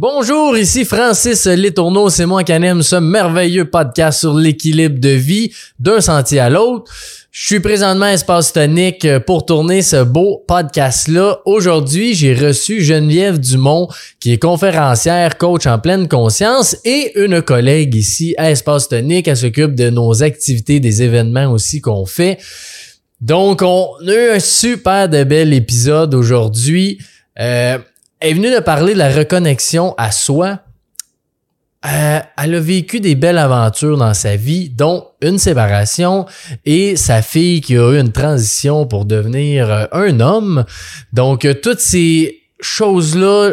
Bonjour, ici Francis Letourneau, c'est moi qui anime ce merveilleux podcast sur l'équilibre de vie d'un sentier à l'autre. Je suis présentement à Espace Tonique pour tourner ce beau podcast-là. Aujourd'hui, j'ai reçu Geneviève Dumont, qui est conférencière, coach en pleine conscience et une collègue ici à Espace Tonique. Elle s'occupe de nos activités, des événements aussi qu'on fait. Donc, on a eu un super de bel épisode aujourd'hui. Euh, elle est venue de parler de la reconnexion à soi. Euh, elle a vécu des belles aventures dans sa vie, dont une séparation et sa fille qui a eu une transition pour devenir euh, un homme. Donc, euh, toutes ces choses-là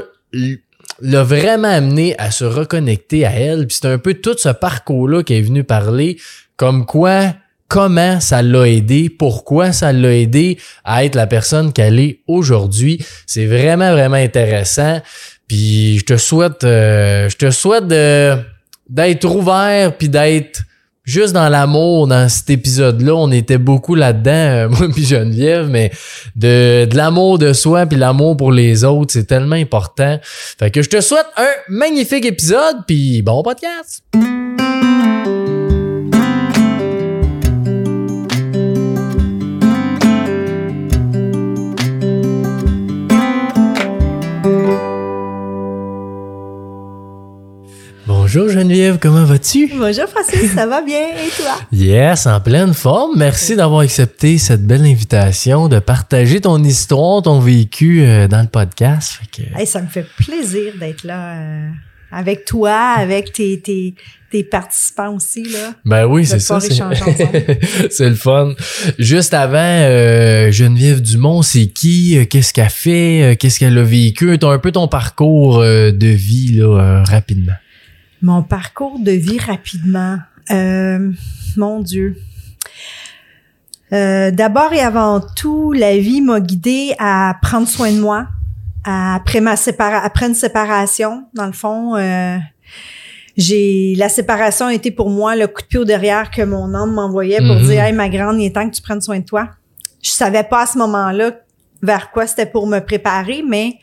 l'a vraiment amené à se reconnecter à elle. Puis c'est un peu tout ce parcours-là qu'elle est venue parler, comme quoi comment ça l'a aidé, pourquoi ça l'a aidé à être la personne qu'elle est aujourd'hui. C'est vraiment, vraiment intéressant. Puis je te souhaite, euh, je te souhaite d'être ouvert puis d'être juste dans l'amour dans cet épisode-là. On était beaucoup là-dedans, euh, moi puis Geneviève, mais de, de l'amour de soi puis l'amour pour les autres, c'est tellement important. Fait que je te souhaite un magnifique épisode puis bon podcast. Bonjour Geneviève, comment vas-tu? Bonjour Francis, ça va bien et toi? Yes, en pleine forme. Merci d'avoir accepté cette belle invitation, de partager ton histoire, ton vécu euh, dans le podcast. ça me fait plaisir d'être là euh, avec toi, avec tes, tes, tes, participants aussi. Là, ben oui, c'est ça. C'est le fun. Juste avant, euh, Geneviève Dumont, c'est qui? Qu'est-ce qu'elle fait? Qu'est-ce qu'elle a vécu? T'as un peu ton parcours de vie là, rapidement. Mon parcours de vie rapidement. Euh, mon Dieu. Euh, D'abord et avant tout, la vie m'a guidée à prendre soin de moi. après ma sépara après une séparation, dans le fond, euh, j'ai la séparation a été pour moi le coup de pied au derrière que mon homme m'envoyait pour mm-hmm. dire Hey ma grande, il est temps que tu prennes soin de toi. Je savais pas à ce moment-là vers quoi c'était pour me préparer, mais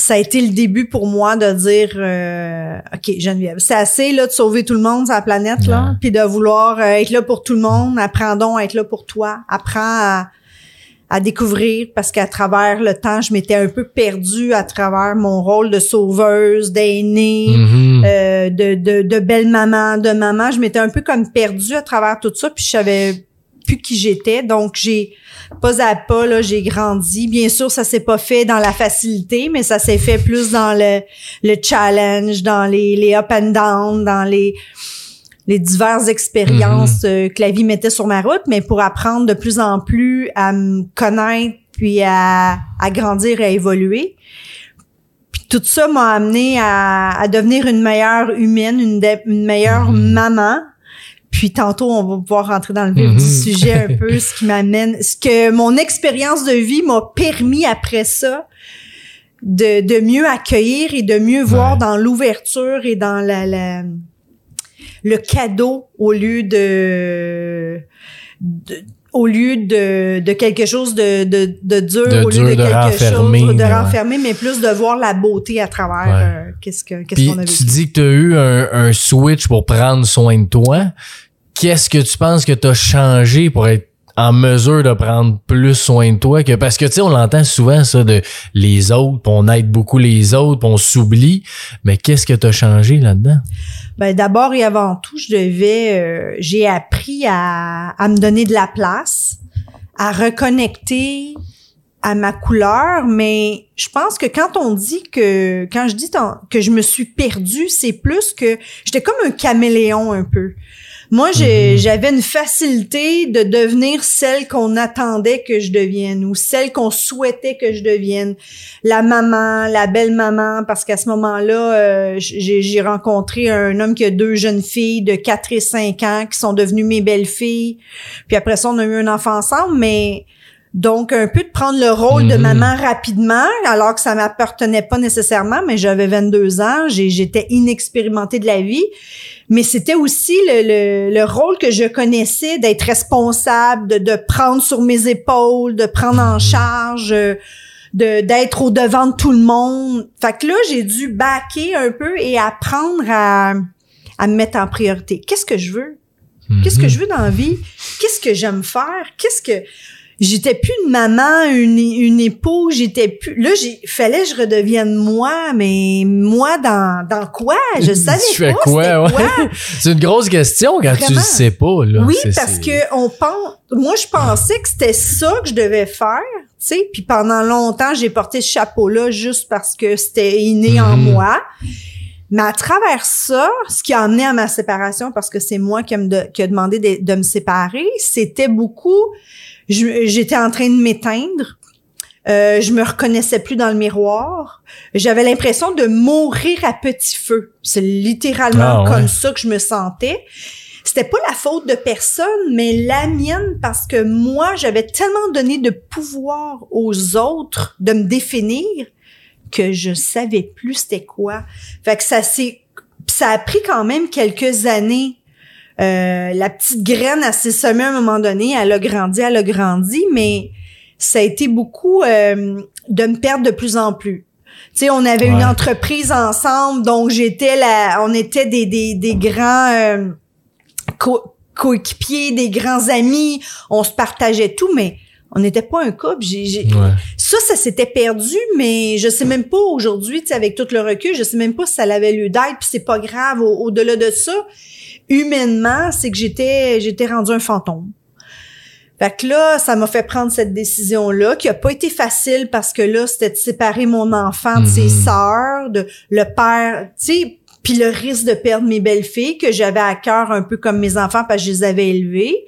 ça a été le début pour moi de dire euh, OK, Geneviève, c'est assez là de sauver tout le monde sur la planète là, puis de vouloir euh, être là pour tout le monde, apprends donc à être là pour toi, apprends à, découvrir parce qu'à travers le temps, je m'étais un peu perdue à travers mon rôle de sauveuse, d'aînée, mm-hmm. euh, de, de, de belle-maman, de maman. Je m'étais un peu comme perdue à travers tout ça, puis je savais plus qui j'étais. Donc, j'ai pas à pas, là, j'ai grandi. Bien sûr, ça s'est pas fait dans la facilité, mais ça s'est fait plus dans le, le challenge, dans les, les up and down, dans les, les diverses expériences mm-hmm. euh, que la vie mettait sur ma route, mais pour apprendre de plus en plus à me connaître, puis à, à grandir et à évoluer. Puis tout ça m'a amené à, à, devenir une meilleure humaine, une, une meilleure mm-hmm. maman, puis tantôt, on va pouvoir rentrer dans le vif du mhm. sujet un peu, ce qui m'amène, ce que mon expérience de vie m'a permis après ça de, de mieux accueillir et de mieux voir dans l'ouverture et dans la, la, le cadeau au lieu de, au lieu de, de quelque chose de, de, de dur, au lieu de, quelque chose de renfermer, mais plus de voir la beauté à travers euh, qu'est-ce que qu'est-ce qu'on a vécu. Tu dis que tu as eu un, un switch pour prendre soin de toi. Qu'est-ce que tu penses que tu as changé pour être en mesure de prendre plus soin de toi que parce que tu sais on l'entend souvent ça de les autres, on aide beaucoup les autres, on s'oublie, mais qu'est-ce que tu as changé là-dedans? Ben d'abord et avant tout, je devais euh, j'ai appris à, à me donner de la place, à reconnecter à ma couleur, mais je pense que quand on dit que quand je dis que je me suis perdue, c'est plus que j'étais comme un caméléon un peu. Moi, mhm. j'avais une facilité de devenir celle qu'on attendait que je devienne ou celle qu'on souhaitait que je devienne. La maman, la belle-maman, parce qu'à ce moment-là, euh, j'ai rencontré un homme qui a deux jeunes filles de 4 et 5 ans qui sont devenues mes belles-filles. Puis après ça, on a eu un enfant ensemble, mais donc, un peu de prendre le rôle de mhm. maman rapidement, alors que ça m'appartenait pas nécessairement, mais j'avais 22 ans, j'étais inexpérimentée de la vie. Mais c'était aussi le, le, rôle que je connaissais d'être responsable, de, de, prendre sur mes épaules, de prendre en charge, de d'être au devant de tout le monde. Fait que là, j'ai dû backer un peu et apprendre à, à me mettre en priorité. Qu'est-ce que je veux? Qu'est-ce que Mhm. je veux dans la vie? Qu'est-ce que j'aime faire? Qu'est-ce que j'étais plus une maman, une, une épouse, j'étais plus là, j'ai fallait que je redevienne moi, mais moi dans dans quoi? Je savais Tu fais quoi, ouais? quoi. C'est une grosse question quand tu le sais pas, là. Oui, parce que on pense. Moi, je pensais que c'était ça que je devais faire, tu sais. Puis pendant longtemps, j'ai porté ce chapeau-là juste parce que c'était inné en Mhm. moi. Mais à travers ça, ce qui a amené à ma séparation, parce que c'est moi qui, a me de- qui a demandé de, de me séparer, c'était beaucoup. J'étais en train de m'éteindre. Euh, je me reconnaissais plus dans le miroir. J'avais l'impression de mourir à petit feu. C'est littéralement Ah, ouais. comme ça que je me sentais. C'était pas la faute de personne, mais la mienne parce que moi, j'avais tellement donné de pouvoir aux autres de me définir que je savais plus c'était quoi. Fait que ça s'est, ça a pris quand même quelques années. Euh, la petite graine, elle s'est semée à un moment donné, elle a grandi, elle a grandi, mais ça a été beaucoup euh, de me perdre de plus en plus. Tu sais, on avait une entreprise ensemble, donc j'étais la, on était des des, des grands euh, co- coéquipiers, des grands amis, on se partageait tout, mais on n'était pas un couple. Ouais. ça, ça s'était perdu, mais je sais même pas aujourd'hui, tu sais, avec tout le recul, je sais même pas si ça avait lieu d'être, puis c'est pas grave. Au- Au-delà de ça, humainement, c'est que j'étais, j'étais rendu un fantôme. Fait que là, ça m'a fait prendre cette décision-là, qui a pas été facile parce que là, c'était de séparer mon enfant de ses Mhm. sœurs, de le père, tu sais, puis le risque de perdre mes belles-filles que j'avais à cœur un peu comme mes enfants parce que je les avais élevées.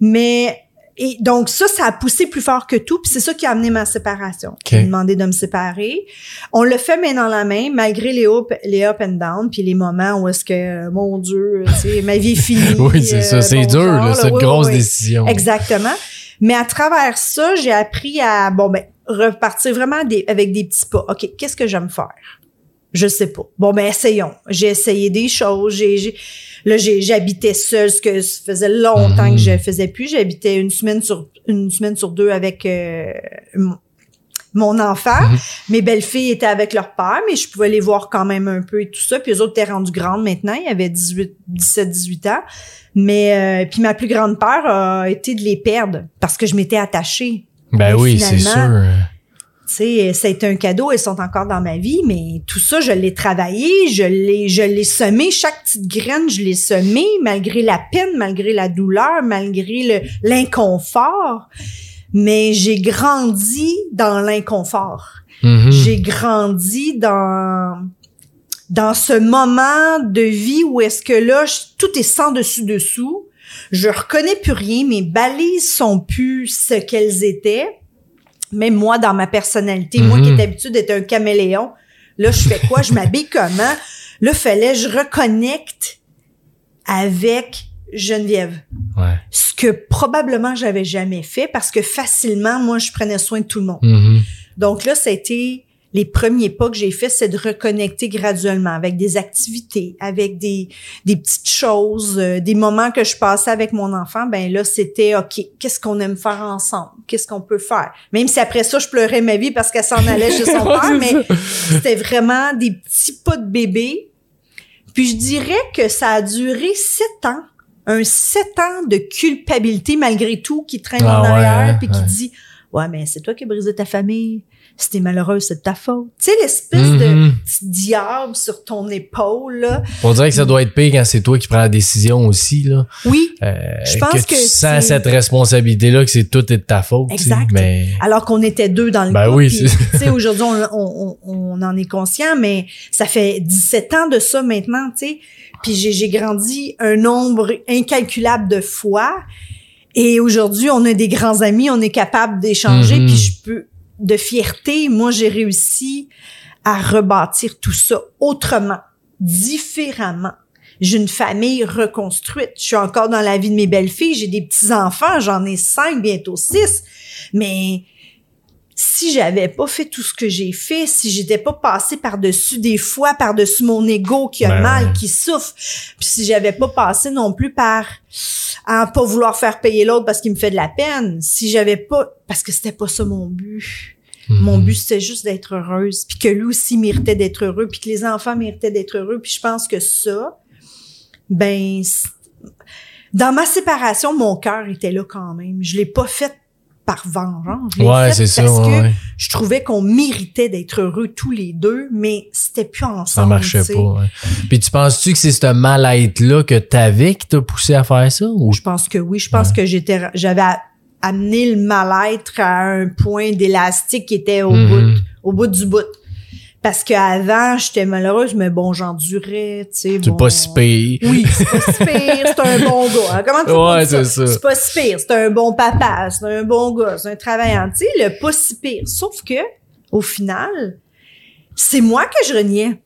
Mais et donc ça, ça a poussé plus fort que tout, puis c'est ça qui a amené ma séparation. J'ai demandé de me séparer. On le fait main dans la main, malgré les up, les up and down, puis les moments où est-ce que, euh, mon Dieu, ma vie est finie. Oui, c'est ça. euh, C'est bonjour, dur, là. C'est oui, grosse oui. décision. Exactement. Mais à travers ça, j'ai appris à, bon, ben, repartir vraiment des, avec des petits pas. OK, qu'est-ce que j'aime faire? Je sais pas. Bon, ben, essayons. J'ai essayé des choses. J'ai, j'ai- là, j'ai, j'habitais seule, ce que ça faisait longtemps Mhm. que je faisais plus. J'habitais une semaine sur, une semaine sur deux avec, euh, mon- enfant. Mhm. Mes belles-filles étaient avec leur père, mais je pouvais les voir quand même un peu et tout ça. Puis eux autres étaient rendus grandes maintenant. Ils avaient 18, 17, 18 ans. Mais, euh, puis ma plus grande peur a été de les perdre parce que je m'étais attachée. Ben Mais oui, c'est sûr. Été un cadeau, elles sont encore dans ma vie, mais tout ça, je l'ai travaillé, je l'ai, je l'ai semé, chaque petite graine, je l'ai semé, malgré la peine, malgré la douleur, malgré l'inconfort. Mais j'ai grandi dans l'inconfort. Mhm. J'ai grandi dans dans ce moment de vie où est-ce que là, je- tout est sans dessus dessous. Je reconnais plus rien, mes balises sont plus ce qu'elles étaient. Même moi, dans ma personnalité, moi qui Mhm. étais habituée d'être un caméléon, là, je fais quoi? je m'habille comment? Là, fallait je reconnecte avec Geneviève Ouais. ce que probablement j'avais jamais fait parce que facilement moi je prenais soin de tout le monde. Mhm. Donc là ça a été les premiers pas que j'ai fait c'est de reconnecter graduellement avec des activités, avec des des petites choses, euh, des moments que je passais avec mon enfant, ben là c'était OK, qu'est-ce qu'on aime faire ensemble? Qu'est-ce qu'on peut faire? Même si après ça je pleurais ma vie parce qu'elle s'en allait chez son Ouais, père, mais c'était vraiment des petits pas de bébé. Puis je dirais que ça a duré sept ans. Un sept ans de culpabilité malgré tout qui traîne Ah en ouais, arrière hein, puis qui ouais. dit Ouais, mais c'est toi qui as brisé ta famille. Si t'es malheureuse, c'est de ta faute. Tu sais, l'espèce de Mhm. petit diable sur ton épaule, là. On dirait que ça doit être pire quand c'est toi qui prends la décision aussi, là. Oui. Euh, Je pense que tu que sens cette responsabilité-là que c'est tout est de ta faute. tu sais, Exact. Mais Alors qu'on était deux dans le Ben couple. oui, tu sais, aujourd'hui, on, on, on, on en est conscient, mais ça fait 17 ans de ça maintenant, tu sais. Puis j'ai, j'ai grandi un nombre incalculable de fois. Et aujourd'hui, on a des grands amis, on est capable d'échanger, Mhm. puis je peux, de fierté, moi, j'ai réussi à rebâtir tout ça autrement, différemment. J'ai une famille reconstruite. Je suis encore dans la vie de mes belles-filles. J'ai des petits-enfants. J'en ai cinq, bientôt six. Mais si j'avais pas fait tout ce que j'ai fait, si j'étais pas passé par-dessus des fois, par-dessus mon ego qui a Ben mal, qui souffre, puis si j'avais pas passé non plus par à pas vouloir faire payer l'autre parce qu'il me fait de la peine, si j'avais pas parce que c'était pas ça mon but. Mon Mhm. but, c'était juste d'être heureuse, puis que lui aussi méritait d'être heureux, puis que les enfants méritaient d'être heureux. Puis je pense que ça, ben, dans ma séparation, mon cœur était là quand même. Je l'ai pas fait par vengeance. Ouais, c'est ça. parce ouais, que ouais. je trouvais qu'on méritait d'être heureux tous les deux, mais c'était plus ensemble. Ça marchait pas. ouais. Puis tu penses-tu que c'est ce mal-être-là que t'avais qui t'a poussé à faire ça? Ou? Je pense que oui. Je pense que j'étais, j'avais amené le mal-être à un point d'élastique qui était au Mhm. bout, au bout du bout. Parce qu'avant, j'étais malheureuse, mais bon, j'endurais, tu sais. c'est bon. pas si pire? Oui, c'est pas si pire, c'est un bon gars. hein. Comment tu Ouais, dis ça? c'est ça. C'est pas si pire, c'est un bon papa, c'est un bon gars, c'est un travaillant. Tu sais, le pas si pire. Sauf que, au final, c'est moi que je reniais.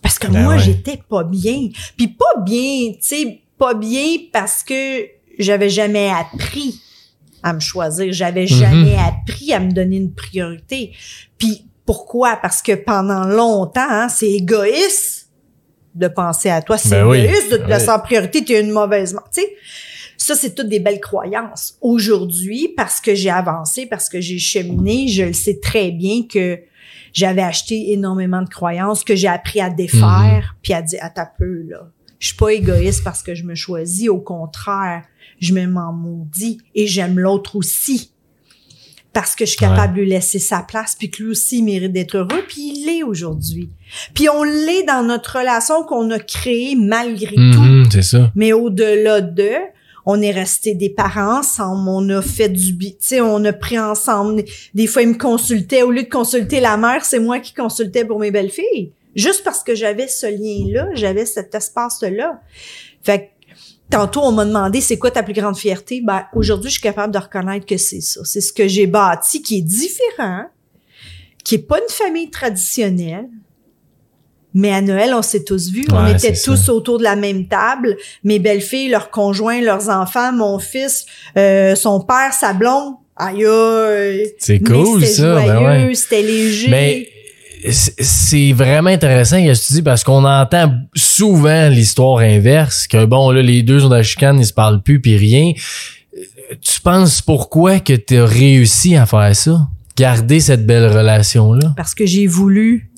Parce que Ben moi, ouais. j'étais pas bien. Puis pas bien, tu sais, pas bien parce que j'avais jamais appris à me choisir. J'avais Mhm. jamais appris à me donner une priorité. Puis pourquoi? Parce que pendant longtemps, hein, c'est égoïste de penser à toi. C'est Ben oui. égoïste de te Ben placer en priorité. Tu es une mauvaise. Tu sais, ça, c'est toutes des belles croyances. Aujourd'hui, parce que j'ai avancé, parce que j'ai cheminé, je le sais très bien que j'avais acheté énormément de croyances que j'ai appris à défaire, puis à dire, à ta peu, là. Je suis pas égoïste parce que je me choisis. Au contraire, je me m'en maudis et j'aime l'autre aussi. Parce que je suis capable de lui laisser sa place, puis que lui aussi il mérite d'être heureux, puis il l'est aujourd'hui. Puis on l'est dans notre relation qu'on a créée malgré tout. Mhm, c'est ça. Mais au-delà de, on est resté des parents ensemble, on a fait du bi, tu sais, on a pris ensemble. Des fois, ils me consultaient. Au lieu de consulter la mère, c'est moi qui consultais pour mes belles-filles. Juste parce que j'avais ce lien-là, j'avais cet espace-là. Fait que, tantôt, on m'a demandé c'est quoi ta plus grande fierté? Ben, aujourd'hui, je suis capable de reconnaître que c'est ça. C'est ce que j'ai bâti qui est différent, qui est pas une famille traditionnelle. Mais à Noël, on s'est tous vus. on était tous ça. autour de la même table. Mes belles-filles, leurs conjoints, leurs enfants, mon fils, euh, son père, sa blonde. Aïe, aïe. C'est cool, c'était ça. Ben ouais. c'était léger. Mais c'est- vraiment intéressant que dis parce qu'on entend souvent l'histoire inverse que bon là les deux sont dans la chicane ils se parlent plus puis rien tu penses pourquoi que tu as réussi à faire ça? Garder cette belle relation là parce que j'ai voulu.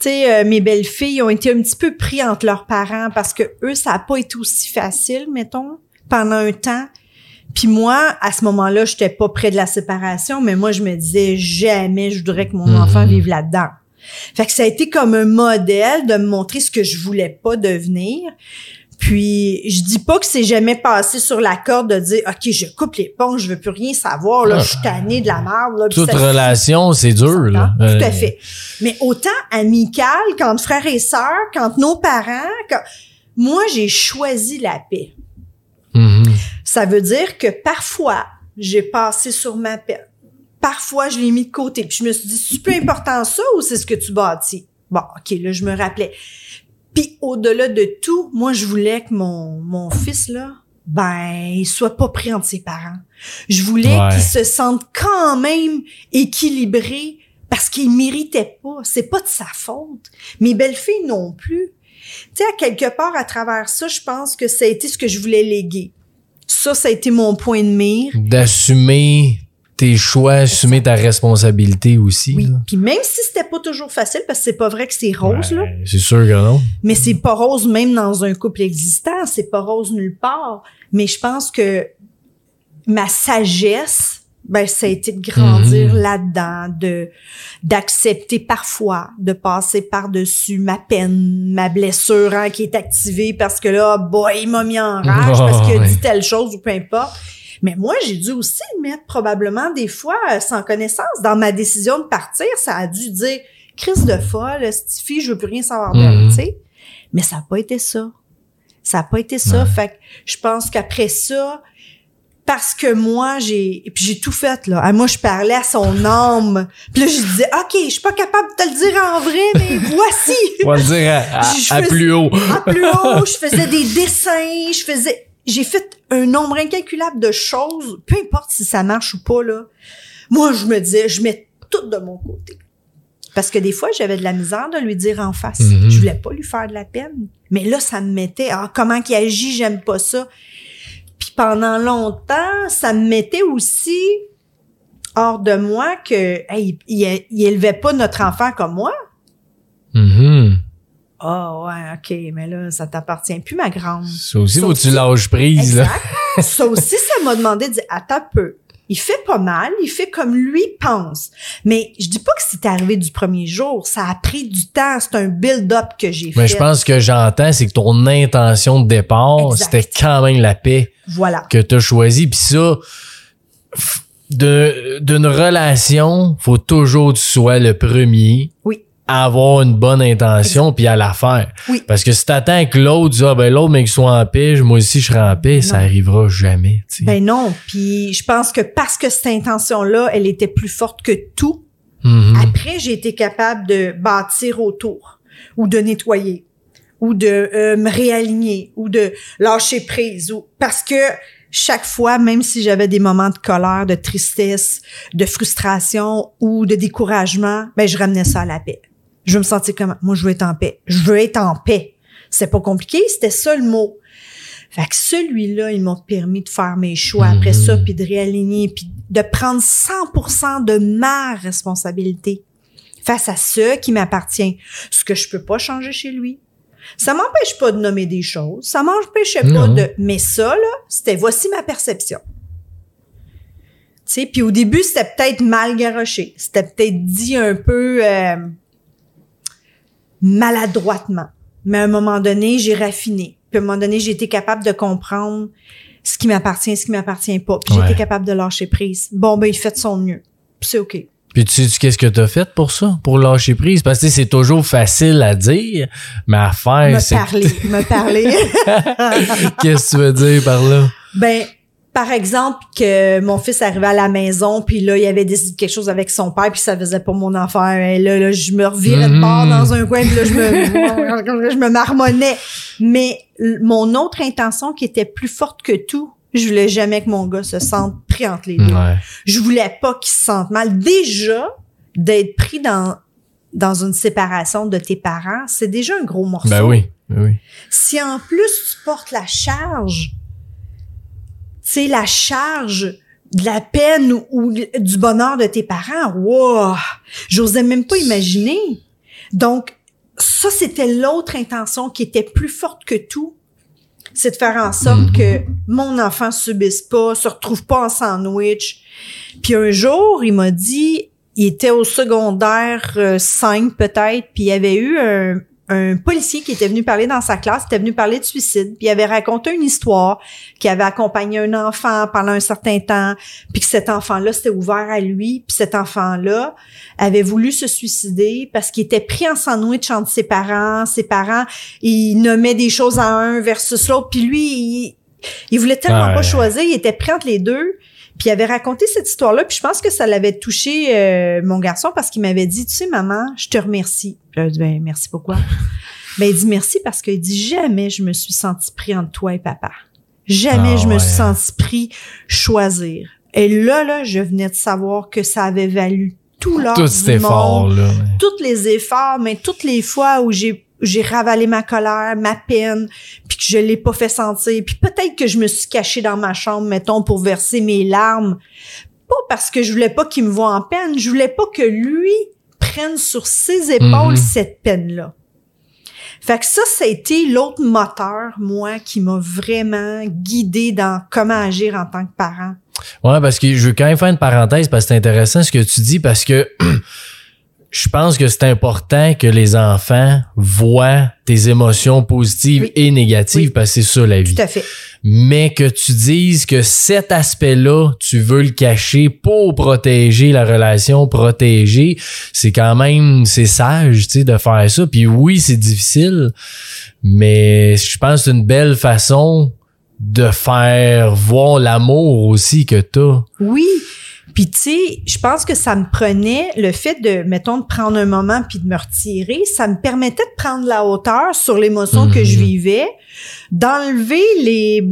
Tu sais, euh, mes belles-filles ont été un petit peu pris entre leurs parents parce que eux, ça a pas été aussi facile, mettons, pendant un temps. Puis moi, à ce moment-là, j'étais pas près de la séparation, mais moi, je me disais jamais je voudrais que mon Mhm. enfant vive là-dedans. Fait que ça a été comme un modèle de me montrer ce que je voulais pas devenir. Puis je dis pas que c'est jamais passé sur la corde de dire OK, je coupe les ponts, je veux plus rien savoir là, Ah. je suis tannée de la merde là. toute ça- relation c'est dur là Tout Euh, à fait. Mais autant amical, quand frères et sœurs, quand nos parents, quand... moi, j'ai choisi la paix. Ça veut dire que parfois, j'ai passé sur ma paix. Parfois, je l'ai mis de côté. Puis je me suis dit, c'est plus important ça ou c'est ce que tu bâtis? Bon, OK, là, je me rappelais. Puis au-delà de tout, moi, je voulais que mon, mon fils, là, ben, il soit pas pris entre ses parents. Je voulais Ouais. qu'il se sente quand même équilibré parce qu'il méritait pas. C'est pas de sa faute. Mes belles-filles non plus. Tu sais, à quelque part, à travers ça, je pense que ça a été ce que je voulais léguer. Ça, ça a été mon point de mire. d'assumer tes choix assumer ta responsabilité aussi Oui. là. Puis même si c'était pas toujours facile, parce que c'est pas vrai que c'est rose, là, c'est sûr que non mais c'est pas rose même dans un couple existant, c'est pas rose nulle part. Mais je pense que ma sagesse, ben, ça a été de grandir Mhm. là-dedans, de, d'accepter parfois, de passer par-dessus ma peine, ma blessure, hein, qui est activée parce que là, boy, il m'a mis en rage parce qu'il a Ouais. dit telle chose ou peu importe. Mais moi, j'ai dû aussi le mettre probablement des fois euh, sans connaissance. Dans ma décision de partir, ça a dû dire crise de folle, cette fille, je veux plus rien savoir d'elle, Mhm. tu sais. Mais ça n'a pas été ça. Ça n'a pas été ça. Ouais. Fait que je pense qu'après ça, parce que moi, j'ai et puis j'ai tout fait là. Ah, moi, je parlais à son âme. Puis là, je disais, OK, je suis pas capable de te le dire en vrai, mais voici. on va le dire à, plus haut à plus haut, je faisais des dessins, je faisais j'ai fait un nombre incalculable de choses, peu importe si ça marche ou pas là. Moi, je me disais, je mets tout de mon côté. Parce que des fois, j'avais de la misère de lui dire en face. Mhm. Je voulais pas lui faire de la peine. Mais là, ça me mettait, ah, comment qu'il agit, j'aime pas ça. Pendant longtemps, ça me mettait aussi hors de moi que hey, il, il élevait pas notre enfant comme moi. Mhm. Ah ouais, ok, mais là, ça t'appartient plus, ma grande. Ça aussi, faut tu lâches prise, là. Ça aussi, ça m'a demandé de dire, attends peu. Il fait pas mal, il fait comme lui pense. Mais je dis pas que c'est arrivé du premier jour. Ça a pris du temps. C'est un build-up que j'ai fait. Mais je pense que j'entends, c'est que ton intention de départ, c'était quand même la paix Voilà. que t'as choisi. Puis ça, d'une relation, faut toujours que tu sois le premier Oui. Avoir une bonne intention puis à la faire. Oui. Parce que si t'attends que l'autre dise, ah ben l'autre, mais qu'il soit en paix, moi aussi je serai en paix, ça arrivera jamais, tu sais. Ben non. Puis je pense que parce que cette intention-là, elle était plus forte que tout, Mhm. Après, j'ai été capable de bâtir autour ou de nettoyer ou de euh, me réaligner ou de lâcher prise ou parce que chaque fois, même si j'avais des moments de colère, de tristesse, de frustration ou de découragement, ben je ramenais ça à la paix. Je veux me sentir comme moi, je veux être en paix. Je veux être en paix. C'est pas compliqué, c'était ça le mot. Fait que celui-là, il m'a permis de faire mes choix après Mhm. ça, puis de réaligner, puis de prendre 100% de ma responsabilité face à ce qui m'appartient, ce que je peux pas changer chez lui. Ça m'empêche pas de nommer des choses, ça m'empêchait pas de... Mais ça, là, c'était voici ma perception. Tu sais, puis au début, c'était peut-être mal garoché. C'était peut-être dit un peu euh, maladroitement. Mais à un moment donné, j'ai raffiné. Puis à un moment donné, j'ai été capable de comprendre ce qui m'appartient, ce qui m'appartient pas. Puis j'ai été capable de lâcher prise. Bon, ben, il fait de son mieux. Puis c'est OK. Puis tu sais qu'est-ce que t'as fait pour ça, pour lâcher prise? Parce que c'est toujours facile à dire, mais à faire, Me c'est... parler, me parler. qu'est-ce que tu veux dire par là? Ben, par exemple, que mon fils arrivait à la maison, puis là, il avait décidé quelque chose avec son père, puis ça faisait pas mon affaire. Et là, là, je me revirais de bord Mhm. dans un coin, puis là, je me, je me marmonnais. Mais mon autre intention, qui était plus forte que tout, je voulais jamais que mon gars se sente pris entre les deux. Ouais. Je voulais pas qu'il se sente mal. Déjà, d'être pris dans dans une séparation de tes parents, c'est déjà un gros morceau. Ben oui, ben oui. Si en plus tu portes la charge, sais, la charge de la peine ou, ou du bonheur de tes parents, wow, j'osais même pas imaginer. Donc, ça, c'était l'autre intention qui était plus forte que tout. C'est de faire en sorte Mhm. que mon enfant subisse pas, se retrouve pas en sandwich. Puis un jour, il m'a dit, il était au secondaire euh, 5 peut-être, puis il y avait eu un, un policier qui était venu parler dans sa classe, était venu parler de suicide, puis il avait raconté une histoire qui avait accompagné un enfant pendant un certain temps, puis que cet enfant-là s'était ouvert à lui, puis cet enfant-là avait voulu se suicider parce qu'il était pris en sandwich entre ses parents, ses parents, il nommait des choses à un versus l'autre, puis lui, il, il voulait tellement Ouais. pas choisir, il était pris entre les deux. Puis il avait raconté cette histoire-là, puis je pense que ça l'avait touché euh, mon garçon parce qu'il m'avait dit, tu sais, maman, je te remercie. Puis dit, ben merci pourquoi? ben il dit merci parce qu'il dit jamais je me suis senti pris entre toi et papa. Jamais Ah je me suis senti pris choisir. Et là, là, je venais de savoir que ça avait valu tout l'or Tout du là. tous les efforts, mais toutes les fois où j'ai j'ai ravalé ma colère, ma peine, puis que je l'ai pas fait sentir, puis peut-être que je me suis cachée dans ma chambre, mettons, pour verser mes larmes, pas parce que je voulais pas qu'il me voie en peine, je voulais pas que lui prenne sur ses épaules Mhm. cette peine-là. Fait que ça, ça a été l'autre moteur, moi, qui m'a vraiment guidé dans comment agir en tant que parent. Ouais, parce que je veux quand même faire une parenthèse parce que c'est intéressant ce que tu dis parce que je pense que c'est important que les enfants voient tes émotions positives Oui. et négatives Oui. parce que c'est ça la vie. Tout à fait. Mais que tu dises que cet aspect-là, tu veux le cacher pour protéger la relation, protéger, c'est quand même, c'est sage, tu sais, de faire ça. Puis oui, c'est difficile, mais je pense que c'est une belle façon de faire voir l'amour aussi que t'as. Oui. Puis tu sais, je pense que ça me prenait le fait de mettons de prendre un moment puis de me retirer, ça me permettait de prendre la hauteur sur l'émotion que je Mhm. vivais, d'enlever les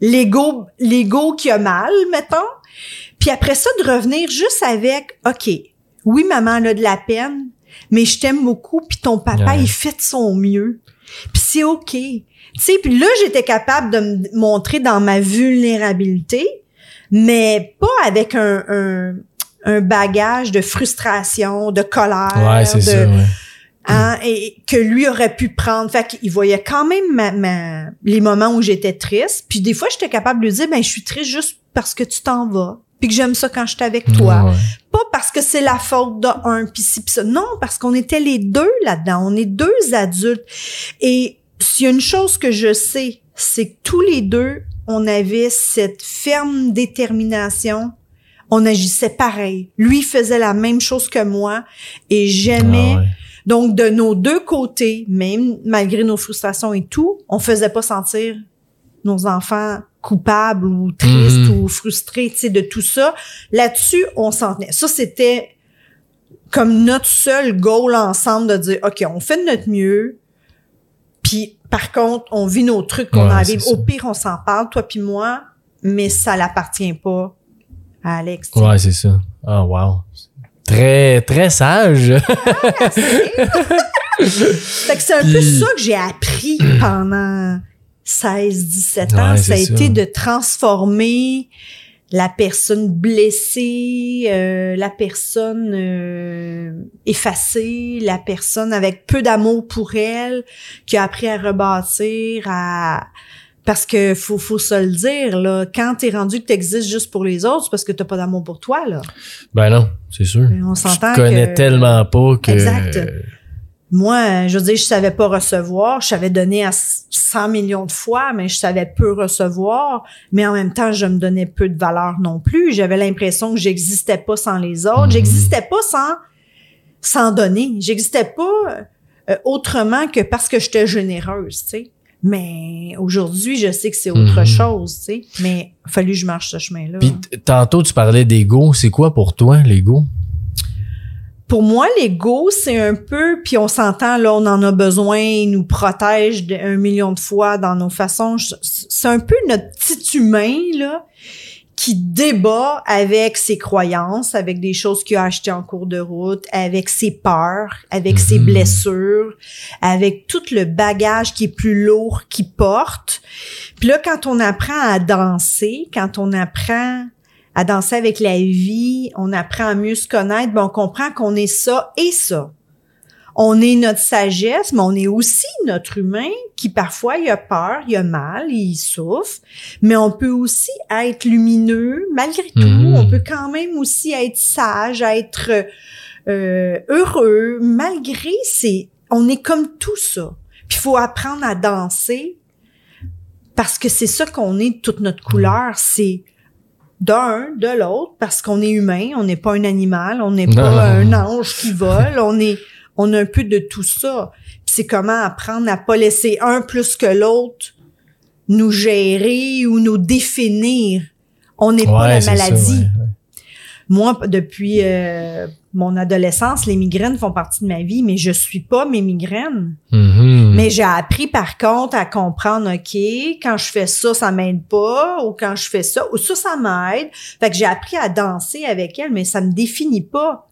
l'ego l'ego qui a mal, mettons. Puis après ça de revenir juste avec OK. Oui, maman elle a de la peine, mais je t'aime beaucoup puis ton papa il fait de son mieux. Puis c'est OK. Tu sais, puis là j'étais capable de me montrer dans ma vulnérabilité mais pas avec un, un, un bagage de frustration, de colère, Ouais, c'est ça, ouais. hein, et que lui aurait pu prendre. Fait qu'il voyait quand même ma, ma- les moments où j'étais triste. Puis des fois, j'étais capable de lui dire, ben, je suis triste juste parce que tu t'en vas. Puis que j'aime ça quand je suis avec toi. Ouais. Pas parce que c'est la faute d'un, un, puis ci, puis ça. Non, parce qu'on était les deux là-dedans. On est deux adultes. Et s'il y a une chose que je sais, c'est que tous les deux, on avait cette ferme détermination. On agissait pareil. Lui faisait la même chose que moi et j'aimais. Ah ouais. Donc, de nos deux côtés, même malgré nos frustrations et tout, on faisait pas sentir nos enfants coupables ou tristes Mhm. ou frustrés, tu sais, de tout ça. Là-dessus, on s'en tenait. Ça, c'était comme notre seul goal ensemble de dire, OK, on fait de notre mieux. Puis, par contre, on vit nos trucs qu'on Ouais, a à vivre. Au pire, on s'en parle, toi puis moi, mais ça l'appartient pas à Alex. Ouais, c'est ça. Ah, wow. Très, très sage. Fait que c'est un peu ça que j'ai appris pendant 16, 17 ans. Ouais, ça a été de transformer la personne blessée, euh, la personne euh, effacée, la personne avec peu d'amour pour elle, qui a appris à rebâtir, à parce que faut faut se le dire là, quand t'es rendu que t'existes juste pour les autres, c'est parce que t'as pas d'amour pour toi là. ben non, c'est sûr. On s'entend Tu connais que- tellement pas que. Exact. Moi, je veux dire, je savais pas recevoir. Je savais donner à 100 millions de fois, mais je savais peu recevoir. Mais en même temps, je me donnais peu de valeur non plus. J'avais l'impression que j'existais pas sans les autres. Mhm. J'existais pas sans, sans donner. J'existais pas euh, autrement que parce que j'étais généreuse, tu sais. Mais aujourd'hui, je sais que c'est autre Mhm. chose, tu sais. Mais il a fallu que je marche ce chemin-là. Puis tantôt, tu parlais d'ego. C'est quoi pour toi, l'ego? Pour moi, l'ego, c'est un peu, puis on s'entend, là, on en a besoin, il nous protège un million de fois dans nos façons. C'est un peu notre petit humain, là, qui débat avec ses croyances, avec des choses qu'il a achetées en cours de route, avec ses peurs, avec ses Mhm. blessures, avec tout le bagage qui est plus lourd qu'il porte. Puis là, quand on apprend à danser, quand on apprend à danser avec la vie, on apprend à mieux se connaître, ben on comprend qu'on est ça et ça. On est notre sagesse, mais on est aussi notre humain qui parfois il a peur, il a mal, il souffre, mais on peut aussi être lumineux malgré tout. Mhm. On peut quand même aussi être sage, être euh, heureux malgré c'est. On est comme tout ça. Puis il faut apprendre à danser parce que c'est ça qu'on est de toute notre couleur. C'est d'un, de l'autre, parce qu'on est humain, on n'est pas un animal, on n'est pas un ange qui vole, on est, on a un peu de tout ça. Puis c'est comment apprendre à pas laisser un plus que l'autre nous gérer ou nous définir. On n'est pas la ça, maladie. ouais. Moi, depuis euh, mon adolescence, les migraines font partie de ma vie, mais je suis pas mes migraines. Mhm. Mais j'ai appris par contre à comprendre, OK, quand je fais ça, ça m'aide pas, ou quand je fais ça, ou ça, ça m'aide. Fait que j'ai appris à danser avec elle, mais ça me définit pas.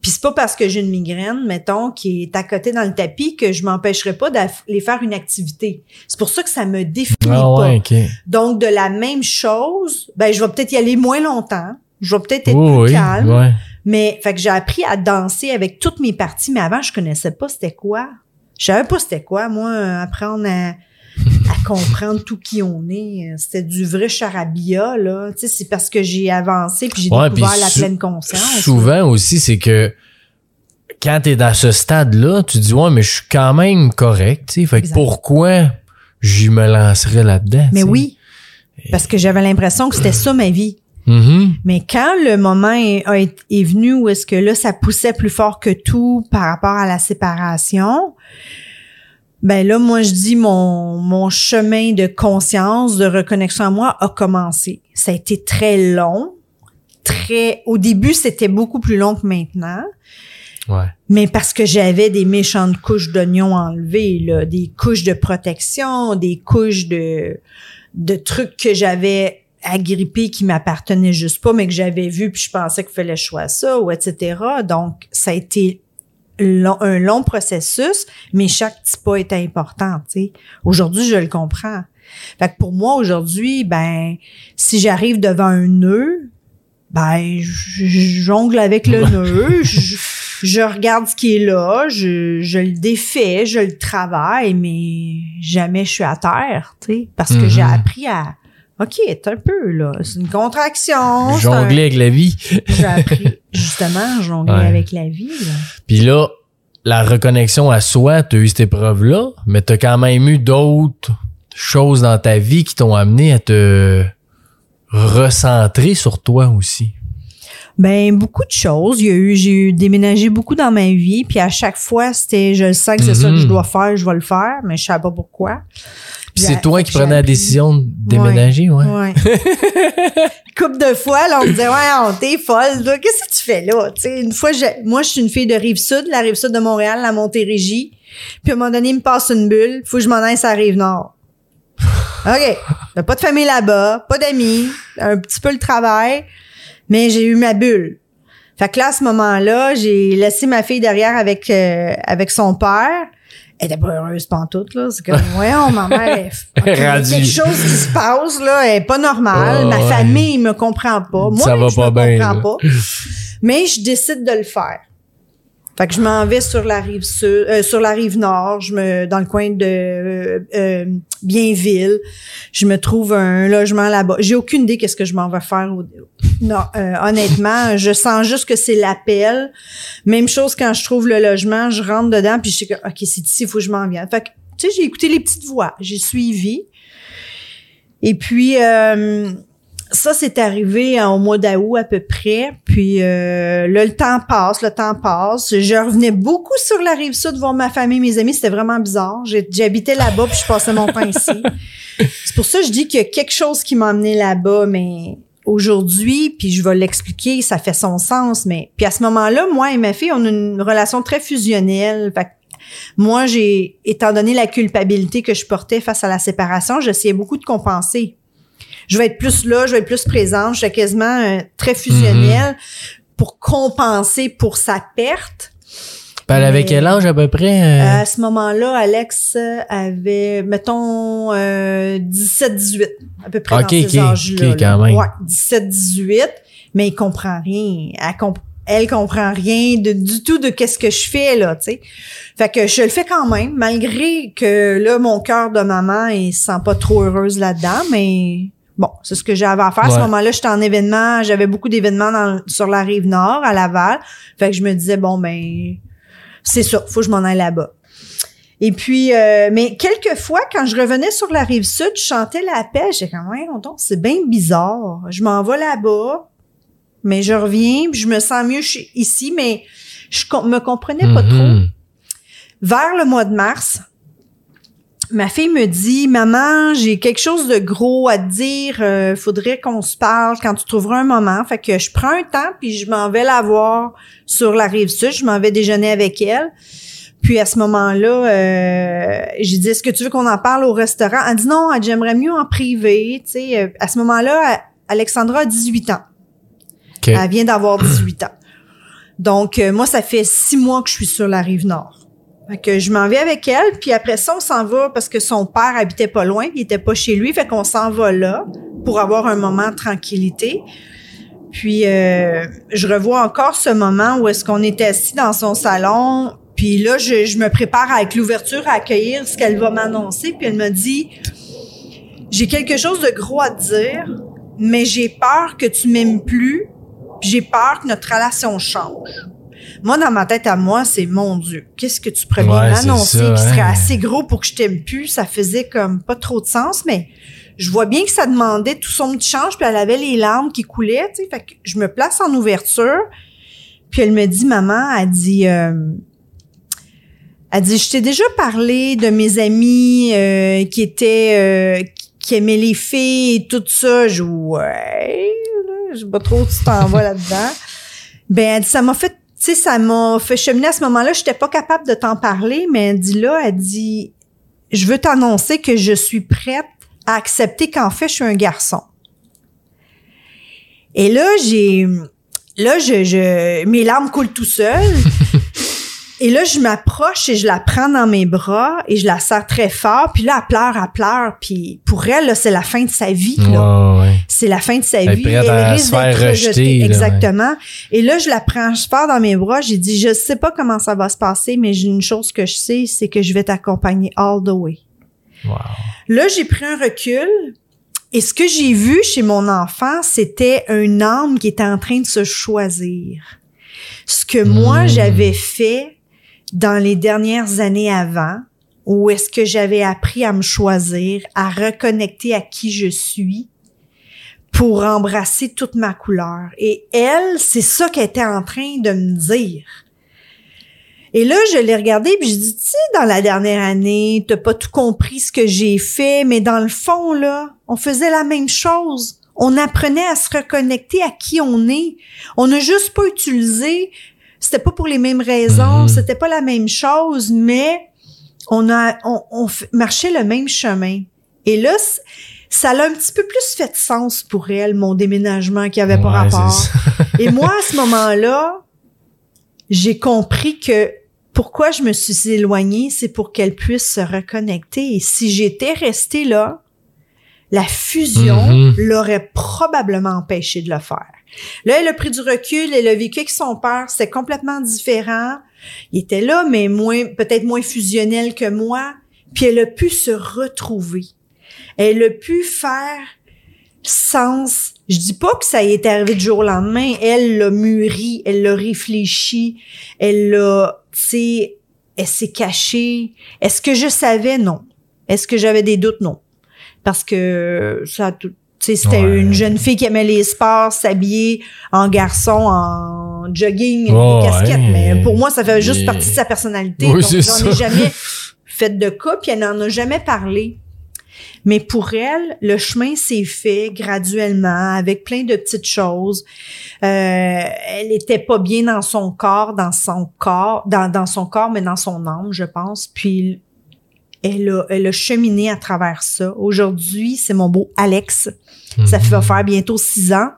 Puis c'est pas parce que j'ai une migraine, mettons, qui est à côté dans le tapis que je m'empêcherai pas d'aller faire une activité. C'est pour ça que ça me définit Ah pas. ouais. Donc, de la même chose, ben, je vais peut-être y aller moins longtemps. Je vais peut-être être plus oui, calme. ouais. Mais, fait que j'ai appris à danser avec toutes mes parties, mais avant, je connaissais pas c'était quoi. Je savais pas c'était quoi, moi, euh, apprendre à, à comprendre tout qui on est. euh, C'était du vrai charabia, là. Tu sais, c'est parce que j'ai avancé puis j'ai Ouais, découvert puis la pleine conscience. Souvent aussi, c'est que quand t'es dans ce stade-là, tu dis ouais, mais je suis quand même correct, tu sais. Fait que pourquoi j'y me lancerais là-dedans? Mais oui, parce que j'avais l'impression que c'était ça ma vie. Mhm. Mais quand le moment est, venu où est-ce que là, ça poussait plus fort que tout par rapport à la séparation, ben là, moi, je dis mon, mon chemin de conscience, de reconnexion à moi a commencé. Ça a été très long. Très, au début, c'était beaucoup plus long que maintenant. Ouais. Mais parce que j'avais des méchantes couches d'oignons enlevées, là, des couches de protection, des couches de, de trucs que j'avais agrippés qui m'appartenaient juste pas, mais que j'avais vu puis je pensais qu'il fallait que je sois ça ou etc. Donc, ça a été long- un long processus, mais chaque petit pas était important, tu sais. Aujourd'hui, je le comprends. Fait que pour moi, aujourd'hui, ben, si j'arrive devant un nœud, Ben, je, je jongle avec le nœud, je, je regarde ce qui est là, je, je le défais, je le travaille, mais jamais je suis à terre, tu sais, parce que j'ai Mhm. appris à OK, un peu là, c'est une contraction. un- Jongler avec la vie. J'ai appris justement jongler Ouais. avec la vie. là. Puis là, la reconnexion à soi, t'as eu cette épreuve-là, mais t'as quand même eu d'autres choses dans ta vie qui t'ont amené à te recentrer sur toi aussi. Ben beaucoup de choses. Il y a eu, j'ai eu déménagé beaucoup dans ma vie, puis à chaque fois c'était, je sens que c'est ça que je dois faire, je vais le faire, mais je savais pas pourquoi. Puis c'est toi qui prenais la décision de déménager, ouais. Ouais. Couple de fois, là, on me disait, ouais, on t'es folle, là. Qu'est-ce que tu fais là? Tu sais, une fois, j'ai- moi, je suis une fille de Rive-Sud, la Rive-Sud de Montréal, la Montérégie. Puis à un moment donné, il me passe une bulle. Faut que je m'en aille sur la Rive-Nord. OK. Pas de famille là-bas, pas d'amis, un petit peu le travail, mais j'ai eu ma bulle. Fait que là, à ce moment-là, j'ai laissé ma fille derrière avec, euh, avec son père. Elle était pas heureuse pantoute, là. C'est comme, voyons, ma mère, est- OK, il y a Radie. quelque chose qui se passe, là, elle est pas normale. Oh, ma ouais. famille me comprend pas. Moi, Ça va je pas me bien, comprends là. pas. Mais je décide de le faire. Fait que je m'en vais sur la rive sud, euh, sur la rive nord, je me dans le coin de euh, euh, Bienville. Je me trouve un logement là-bas. J'ai aucune idée qu'est-ce que je m'en vais faire. au- non, euh, honnêtement, je sens juste que c'est l'appel. Même chose quand je trouve le logement, je rentre dedans puis je sais que ok c'est ici, faut que je m'en vienne. Fait que tu sais, j'ai écouté les petites voix, j'ai suivi. Et puis euh, ça, c'est arrivé en- au mois d'août à peu près. Puis euh, là, le temps passe, le temps passe. Je revenais beaucoup sur la rive sud voir ma famille, mes amis. C'était vraiment bizarre. J'habitais là-bas, puis je passais mon temps ici. C'est pour ça que je dis qu'il y a quelque chose qui m'a amené là-bas, mais aujourd'hui, puis je vais l'expliquer, ça fait son sens. Mais puis à ce moment-là, moi et ma fille, on a une relation très fusionnelle. Fait moi, j'ai, étant donné la culpabilité que je portais face à la séparation, j'essayais beaucoup de compenser je vais être plus là, je vais être plus présente, je suis quasiment euh, très fusionnelle pour compenser pour sa perte. Puis elle avait quel âge à peu près? euh? À ce moment-là, Alex avait, mettons, euh, 17-18, à peu près Ok, dans ces ok, âges-là. ok, là. quand même. Ouais, 17-18, mais il comprend rien. Elle, comp- elle comprend rien de, du tout de qu'est-ce que je fais, là, tu sais. Fait que je le fais quand même, malgré que là, mon cœur de maman, il se sent pas trop heureuse là-dedans, mais bon, c'est ce que j'avais à faire. À ce moment-là, j'étais en événement, j'avais beaucoup d'événements dans- sur la rive nord, à Laval. Fait que je me disais, bon, ben, c'est ça, faut que je m'en aille là-bas. Et puis, euh, mais quelquefois, quand je revenais sur la rive sud, je chantais la paix. J'étais comme, ouais, c'est bien bizarre. Je m'en vais là-bas, mais je reviens, puis je me sens mieux ici, mais je me comprenais pas trop. Mhm. Vers le mois de mars, ma fille me dit, maman, j'ai quelque chose de gros à te dire. euh, faudrait qu'on se parle quand tu trouveras un moment. Fait que je prends un temps puis je m'en vais la voir sur la rive sud. Je m'en vais déjeuner avec elle. Puis à ce moment-là, euh, j'ai dit, est-ce que tu veux qu'on en parle au restaurant? Elle dit non, elle j'aimerais mieux en privé. Tu sais, euh, à ce moment-là, Alexandra a 18 ans. OK. Elle vient d'avoir 18 ans. Donc, euh, moi, ça fait six mois que je suis sur la rive nord. Fait que je m'en vais avec elle, puis après ça, on s'en va parce que son père habitait pas loin, il était pas chez lui, fait qu'on s'en va là pour avoir un moment de tranquillité. Puis euh, je revois encore ce moment où est-ce qu'on était assis dans son salon, puis là, je, je me prépare avec l'ouverture à accueillir ce qu'elle va m'annoncer, puis elle me dit, j'ai quelque chose de gros à te dire, mais j'ai peur que tu m'aimes plus, j'ai peur que notre relation change. Moi, dans ma tête à moi, c'est mon Dieu. Qu'est-ce que tu pourrais bien m'annoncer qui serait hein. assez gros pour que je t'aime plus? Ça faisait comme pas trop de sens, mais je vois bien que ça demandait tout son petit change, puis elle avait les larmes qui coulaient, tu sais. Fait que je me place en ouverture, puis elle me dit, maman, elle dit, euh, elle dit, je t'ai déjà parlé de mes amis euh, qui étaient, euh, qui- aimaient les filles et tout ça. Je ouais, là, je sais pas trop où tu t'en vas là-dedans. Ben, elle dit, ça m'a fait, sais, ça m'a fait cheminer à ce moment-là. J'étais pas capable de t'en parler, mais elle dit là, elle dit, je veux t'annoncer que je suis prête à accepter qu'en fait, je suis un garçon. Et là, j'ai, là, je, je, mes larmes coulent tout seul. Et là, je m'approche et je la prends dans mes bras et je la serre très fort. Puis là, elle pleure, elle pleure. Puis pour elle, c'est la fin de sa vie. Là. Ouais, ouais. C'est la fin de sa Elle vie. se faire d'être rejeter, là, Exactement. Et là, je la prends fort dans mes bras. J'ai dit, je sais pas comment ça va se passer, mais j'ai une chose que je sais, c'est que je vais t'accompagner all the way. Wow. Là, j'ai pris un recul. Et ce que j'ai vu chez mon enfant, c'était un âme qui était en train de se choisir. Ce que moi, Mm. j'avais fait dans les dernières années avant, où est-ce que j'avais appris à me choisir, à reconnecter à qui je suis pour embrasser toute ma couleur. Et elle, c'est ça qu'elle était en train de me dire. Et là, je l'ai regardé puis je dis, tu sais, dans la dernière année, t'as pas tout compris ce que j'ai fait, mais dans le fond, là, on faisait la même chose. On apprenait à se reconnecter à qui on est. On n'a juste pas utilisé, c'était pas pour les mêmes raisons, Mhm. c'était pas la même chose, mais on a, on, on marchait le même chemin. Et là, ça a un petit peu plus fait de sens pour elle, mon déménagement qui avait pas rapport. Et moi, à ce moment-là, j'ai compris que pourquoi je me suis éloignée, c'est pour qu'elle puisse se reconnecter. Et si j'étais restée là, la fusion Mhm. l'aurait probablement empêché de le faire. Là, elle a pris du recul, elle a vécu avec son père, c'était complètement différent. Il était là, mais moins, peut-être moins fusionnel que moi. Puis elle a pu se retrouver. Elle a pu faire sens. Je dis pas que ça y est arrivé du jour au lendemain. Elle l'a mûri, elle l'a réfléchi, elle l'a, tu sais, elle s'est cachée. Est-ce que je savais? Non. Est-ce que j'avais des doutes? Non. Parce que ça, a tout- c'était Ouais. une jeune fille qui aimait les sports, s'habiller en garçon, en jogging, Ouais, des casquettes. ouais. Mais pour moi, ça fait juste partie de sa personnalité. Oui, Donc, j'en ai jamais fait de cas, puis elle n'en a jamais parlé. Mais pour elle, le chemin s'est fait graduellement, avec plein de petites choses. Euh, elle était pas bien dans son corps, dans son corps, dans, dans son corps, mais dans son âme, je pense. Puis elle a, elle a cheminé à travers ça. Aujourd'hui, c'est mon beau Alex. Ça Mhm. va faire bientôt six ans.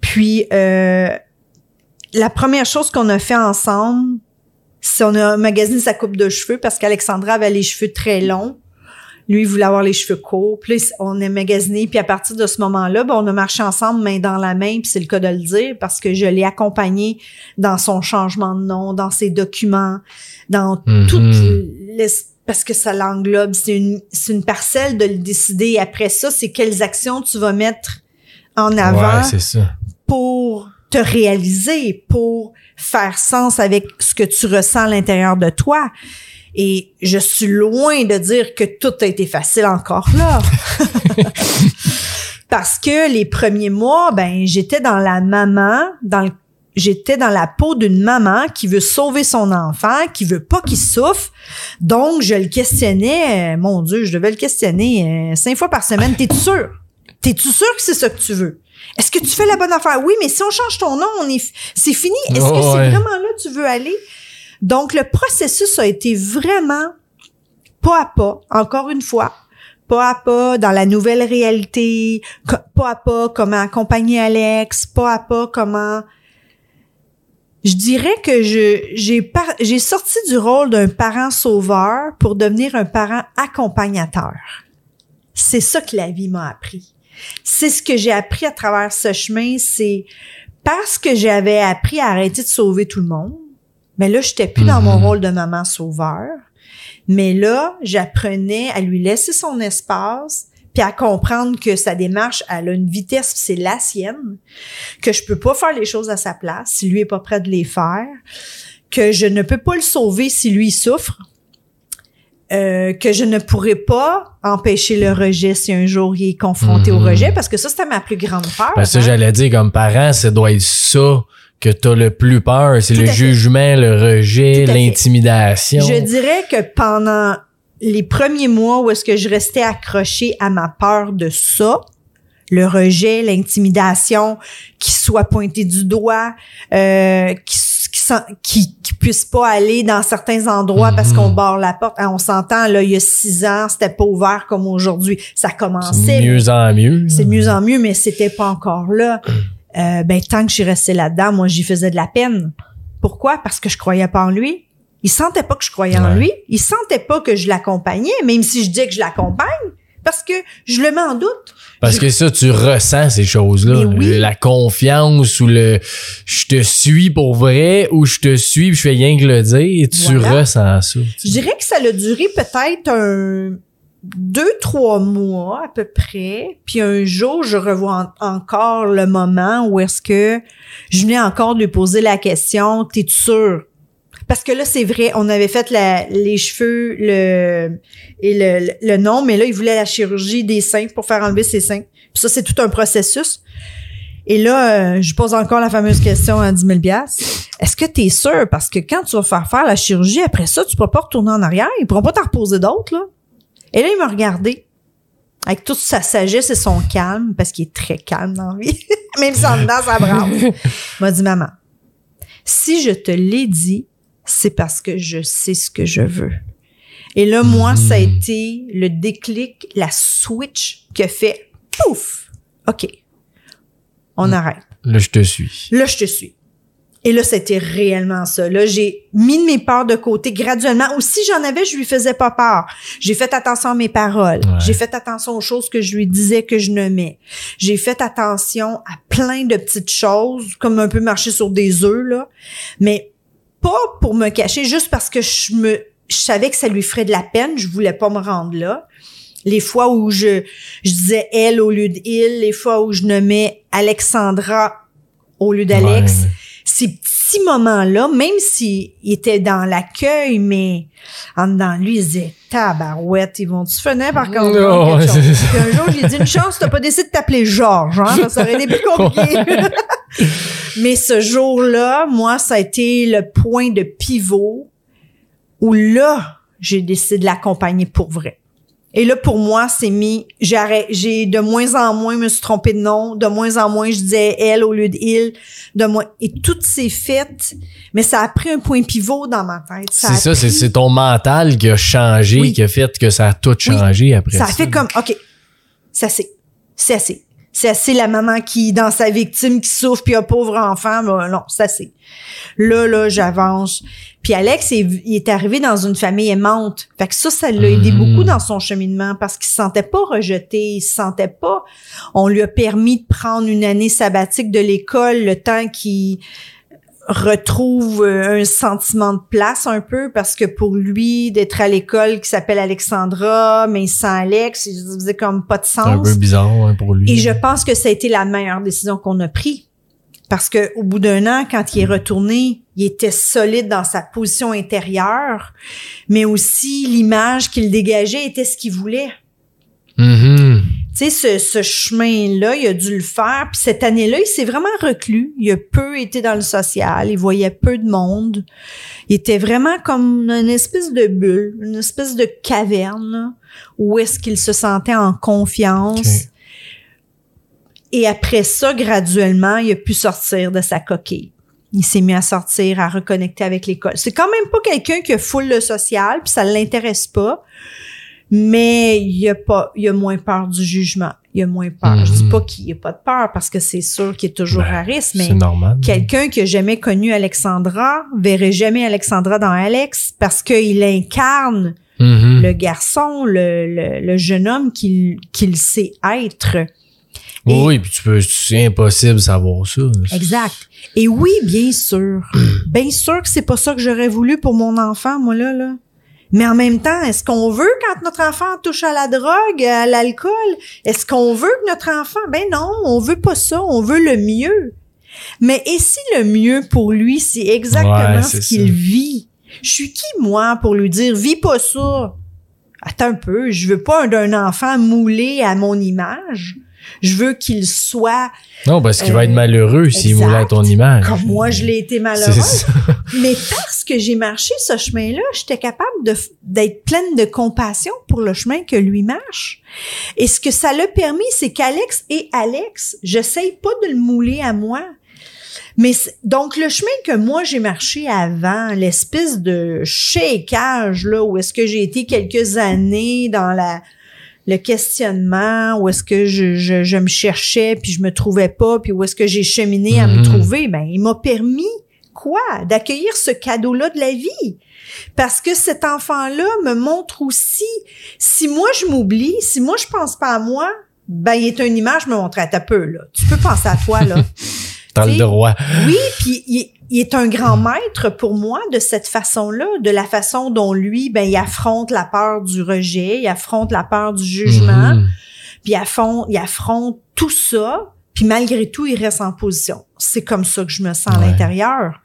Puis euh, la première chose qu'on a fait ensemble, c'est on a magasiné sa coupe de cheveux parce qu'Alexandra avait les cheveux très longs. Lui, il voulait avoir les cheveux courts. Puis là, on a magasiné. Puis à partir de ce moment-là, ben, on a marché ensemble main dans la main. Puis c'est le cas de le dire parce que je l'ai accompagné dans son changement de nom, dans ses documents, dans tout les- parce que ça l'englobe. C'est une, c'est une parcelle de le décider. Après ça, c'est quelles actions tu vas mettre en avant Ouais, c'est ça. pour te réaliser, pour faire sens avec ce que tu ressens à l'intérieur de toi. Et je suis loin de dire que tout a été facile encore là. Parce que les premiers mois, ben, j'étais dans la maman, dans le J'étais dans la peau d'une maman qui veut sauver son enfant, qui veut pas qu'il souffre. Donc, je le questionnais. euh, Mon Dieu, je devais le questionner euh, cinq fois par semaine. T'es-tu sûr? T'es-tu sûr que c'est ça que tu veux? Est-ce que tu fais la bonne affaire? Oui, mais si on change ton nom, on est, c'est fini. Est-ce que Oh, c'est ouais. vraiment là que tu veux aller? Donc, le processus a été vraiment pas à pas, encore une fois, pas à pas dans la nouvelle réalité, pas à pas comment accompagner Alex, pas à pas comment... Je dirais que je j'ai par- j'ai sorti du rôle d'un parent sauveur pour devenir un parent accompagnateur. C'est ça que la vie m'a appris. C'est ce que j'ai appris à travers ce chemin, c'est parce que j'avais appris à arrêter de sauver tout le monde. Mais là, j'étais plus dans mon Mhm. rôle de maman sauveur. Mais là, j'apprenais à lui laisser son espace, puis à comprendre que sa démarche, elle a une vitesse, c'est la sienne, que je peux pas faire les choses à sa place si lui est pas prêt de les faire, que je ne peux pas le sauver si lui souffre, euh, que je ne pourrais pas empêcher le rejet si un jour il est confronté au Mhm. rejet, parce que ça, c'était ma plus grande peur. Parce que hein. j'allais dire, comme parent, ça doit être ça que t'as le plus peur. C'est le fait. jugement, le rejet, l'intimidation. Je dirais que pendant les premiers mois où est-ce que je restais accrochée à ma peur de ça, le rejet, l'intimidation, qui soit pointé du doigt, euh, qui, puisse pas aller dans certains endroits parce Mhm. qu'on barre la porte. Ah, on s'entend, là, il y a six ans, c'était pas ouvert comme aujourd'hui. Ça commençait. C'est mieux en mieux. C'est mieux en mieux, mais c'était pas encore là. Euh, ben, tant que je suis restée là-dedans, moi, j'y faisais de la peine. Pourquoi? Parce que je croyais pas en lui. Il sentait pas que je croyais en lui. Il sentait pas que je l'accompagnais, même si je dis que je l'accompagne, parce que je le mets en doute. Parce Je- que ça, tu ressens ces choses-là. Oui. La confiance ou le je te suis pour vrai ou je te suis puis je fais rien que le dire, tu Voilà. ressens ça. Je dirais que ça a duré peut-être un deux, trois mois à peu près. Puis un jour, je revois en- encore le moment où est-ce que je venais encore de lui poser la question, t'es sûr? Parce que là, c'est vrai, on avait fait la- les cheveux le, et le, le nom, mais là, il voulait la chirurgie des seins pour faire enlever ses seins. Puis ça, c'est tout un processus. Et là, euh, je pose encore la fameuse question à 10 000 Est-ce que tu es sûr? Parce que quand tu vas faire faire la chirurgie, après ça, tu pourras pas retourner en arrière. Ils pourront pas t'en reposer d'autres, là. Et là, il m'a regardé avec toute sa sagesse et son calme, parce qu'il est très calme dans la vie. Même si en dedans, ça brave. Il m'a dit, maman, si je te l'ai dit, c'est parce que je sais ce que je veux. Et là, moi, ça a été le déclic, la switch que fait pouf! OK. On arrête. Là, je te suis. Là, je te suis. Et là, c'était réellement ça. Là, j'ai mis mes peurs de côté graduellement. Ou si j'en avais, je lui faisais pas peur. J'ai fait attention à mes paroles. Ouais. J'ai fait attention aux choses que je lui disais que je nommais. J'ai fait attention à plein de petites choses, comme un peu marcher sur des œufs, là. Mais pas pour me cacher, juste parce que je me, je savais que ça lui ferait de la peine. Je voulais pas me rendre là. Les fois où je, je disais elle au lieu de il, les fois où je nommais Alexandra au lieu d'Alex Ouais. ces petits moments-là, même s'il était dans l'accueil, mais en dedans de lui, il disait Tabarouette, ils vont-tu finir par Non, quelque chose? Puis un jour, j'ai dit une chance, t'as pas décidé de t'appeler Georges, hein, ça aurait été plus compliqué. Mais ce jour-là, moi, ça a été le point de pivot où là, j'ai décidé de l'accompagner pour vrai. Et là, pour moi, c'est mis, j'ai de moins en moins me suis trompée de nom, de moins en moins je disais elle au lieu de il, de moins, et tout s'est fait, mais ça a pris un point pivot dans ma tête. C'est ça, c'est c'est ton mental qui a changé, Oui. qui a fait que ça a tout Oui. changé après Ça ça. a fait comme, OK, c'est assez. C'est assez. C'est assez la maman qui, dans sa victime, qui souffre, puis un pauvre enfant, ben non, c'est assez. Là, là, j'avance. Puis Alex, il, il est arrivé dans une famille aimante. Fait que ça, ça l'a aidé Mhm. beaucoup dans son cheminement parce qu'il se sentait pas rejeté, il se sentait pas... On lui a permis de prendre une année sabbatique de l'école, le temps qu'il retrouve euh, un sentiment de place un peu parce que pour lui d'être à l'école qui s'appelle Alexandra mais sans Alex il faisait comme pas de C'est un sens peu bizarre hein, pour lui. et je pense que ça a été la meilleure décision qu'on a prise parce que au bout d'un an quand il est retourné il était solide dans sa position intérieure mais aussi l'image qu'il dégageait était ce qu'il voulait Mhm. Tu sais, ce, ce chemin-là, il a dû le faire. Puis cette année-là, il s'est vraiment reclus. Il a peu été dans le social. Il voyait peu de monde. Il était vraiment comme une espèce de bulle, une espèce de caverne, là, où est-ce qu'il se sentait en confiance. Et après ça, graduellement, il a pu sortir de sa coquille. Il s'est mis à sortir, à reconnecter avec l'école. C'est quand même pas quelqu'un qui a full le social, puis ça l'intéresse pas. Mais il a pas, il a moins peur du jugement. Il a moins peur. Je dis Mhm. pas qu'il a pas de peur parce que c'est sûr qu'il est toujours Ben, à risque, mais C'est normal. quelqu'un qui a jamais connu Alexandra verrait jamais Alexandra dans Alex parce qu'il incarne Mhm. le garçon, le, le, le jeune homme qu'il qu'il sait être. Oui, Et- oui, puis tu peux, c'est impossible de savoir ça. Exact. Et oui, bien sûr. bien sûr que c'est pas ça que j'aurais voulu pour mon enfant, moi, là, là. Mais en même temps, est-ce qu'on veut quand notre enfant touche à la drogue, à l'alcool? Est-ce qu'on veut que notre enfant? Ben non, on veut pas ça. On veut le mieux. Mais et si le mieux pour lui, c'est exactement Ouais, ce qu'il vit? Je suis qui, moi, pour lui dire, vis pas ça? Attends un peu, je veux pas d'un enfant moulé à mon image. Je veux qu'il soit Non, parce qu'il va Euh, être malheureux s'il moulait à ton image. comme moi, je l'ai été malheureuse. Mais parce que j'ai marché ce chemin-là, j'étais capable d'être pleine de compassion pour le chemin que lui marche. Et ce que ça l'a permis, c'est qu'Alex et Alex, j'essaye pas de le mouler à moi. Mais donc le chemin que moi j'ai marché avant, l'espèce de shakeage là où est-ce que j'ai été quelques années dans la le questionnement, où est-ce que je, je, je me cherchais puis je me trouvais pas, puis où est-ce que j'ai cheminé à me Mhm. trouver, ben il m'a permis quoi? D'accueillir ce cadeau-là de la vie. Parce que cet enfant-là me montre aussi, si moi je m'oublie, si moi je pense pas à moi, ben il est une image me montrer à ta peu, là. Tu peux penser à toi, là. T'as le droit. Oui, puis il, est un grand maître pour moi de cette façon-là, de la façon dont lui, ben, il affronte la peur du rejet, il affronte la peur du jugement, Mhm. puis il affronte, il affronte tout ça, puis malgré tout, il reste en position. C'est comme ça que je me sens à l'intérieur.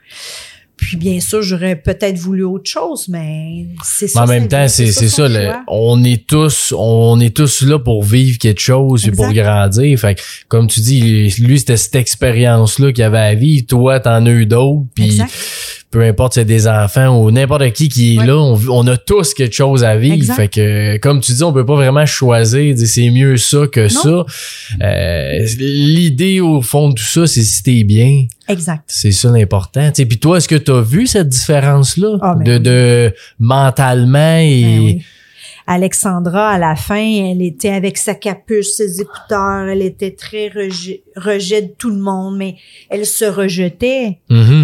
Puis bien sûr, j'aurais peut-être voulu autre chose, mais c'est Mais ça. en sa même temps, c'est ça. le- choix. on est tous, on est tous là pour vivre quelque chose et pour grandir. Fait que, comme tu dis, lui c'était cette expérience-là qu'il avait à vivre. Toi, t'en as eu d'autres. Puis. Peu importe si c'est des enfants ou n'importe qui qui est Ouais. là, on, on a tous quelque chose à vivre. Exact. Fait que, comme tu dis, on peut pas vraiment choisir. dire C'est mieux ça que ça. Euh, L'idée au fond de tout ça, c'est si t'es bien. Exact. C'est ça l'important. Puis toi, est-ce que tu as vu cette différence-là Ah, ben de, oui. de mentalement et Ben oui. Alexandra, à la fin, elle était avec sa capuche, ses écouteurs, elle était très rejet, rejet de tout le monde, mais elle se rejetait. Mhm.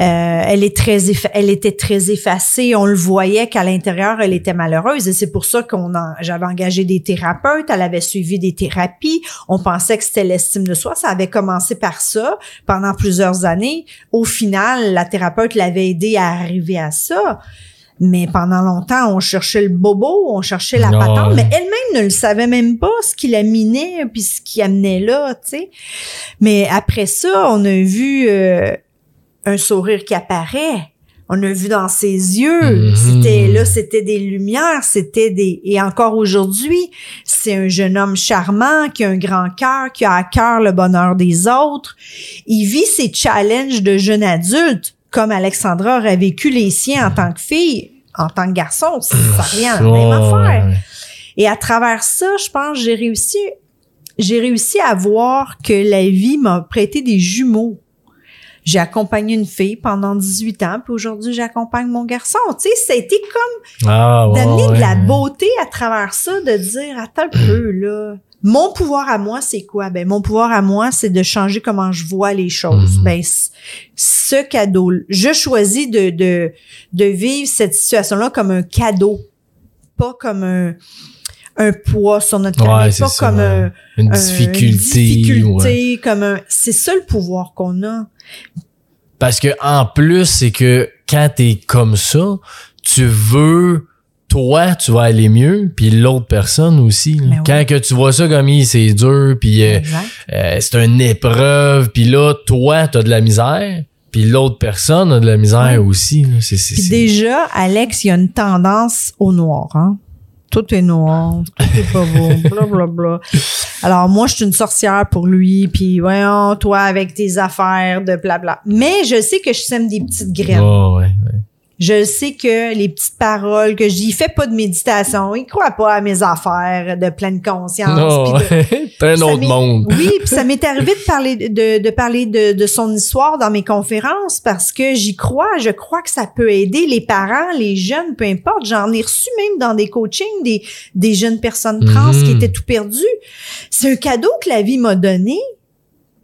Euh, elle est très, effa- elle était très effacée. On le voyait qu'à l'intérieur, elle était malheureuse, et c'est pour ça qu'on j'avais engagé des thérapeutes. Elle avait suivi des thérapies. On pensait que c'était l'estime de soi. Ça avait commencé par ça pendant plusieurs années. Au final, la thérapeute l'avait aidé à arriver à ça. Mais pendant longtemps, on cherchait le bobo, on cherchait la Ouais. patente, mais elle-même ne le savait même pas ce qui la minait puis ce qui amenait là, tu sais. Mais après ça, on a vu euh, un sourire qui apparaît. On a vu dans ses yeux, Mhm. c'était là, c'était des lumières, c'était des et encore aujourd'hui, c'est un jeune homme charmant qui a un grand cœur, qui a à cœur le bonheur des autres. Il vit ses challenges de jeune adulte comme Alexandra aurait vécu les siens en tant que fille, en tant que garçon, ça revient à la même affaire. Et à travers ça, je pense, j'ai réussi, j'ai réussi à voir que la vie m'a prêté des jumeaux. J'ai accompagné une fille pendant 18 ans, puis aujourd'hui, j'accompagne mon garçon. Tu sais, ça a été comme Ah, ouais, d'amener de la beauté à travers ça, de dire, attends un peu, là. Mon pouvoir à moi, c'est quoi? Ben, mon pouvoir à moi, c'est de changer comment je vois les choses. Mhm. Ben, ce cadeau, je choisis de, de, de vivre cette situation-là comme un cadeau, pas comme un, un poids sur notre Ouais, carrière, c'est pas comme ouais. un, Une un- difficulté. une ouais. difficulté, comme un, c'est ça le pouvoir qu'on a. Parce que en plus, c'est que quand t'es comme ça, tu veux toi, tu vas aller mieux, puis l'autre personne aussi. là. Ben oui. Quand que tu vois ça comme il, c'est dur, puis euh, euh, c'est une épreuve, puis là, toi, t'as de la misère, puis l'autre personne a de la misère Ouais. aussi. là. Puis déjà, Alex, il y a une tendance au noir, hein. Tout est noir, tout est pas beau, bla bla bla. Alors moi, je suis une sorcière pour lui, puis voyons, toi avec tes affaires de blabla. Mais je sais que je sème des petites graines. Ouais, ouais. Je sais que les petites paroles que je dis, il fait pas de méditation, il croit pas à mes affaires de pleine conscience. Non, puis de- un autre monde. Oui, puis ça m'est arrivé de parler de, de parler de, de son histoire dans mes conférences parce que j'y crois. Je crois que ça peut aider les parents, les jeunes, peu importe. J'en ai reçu même dans des coachings des, des jeunes personnes trans Mhm. qui étaient tout perdues. C'est un cadeau que la vie m'a donné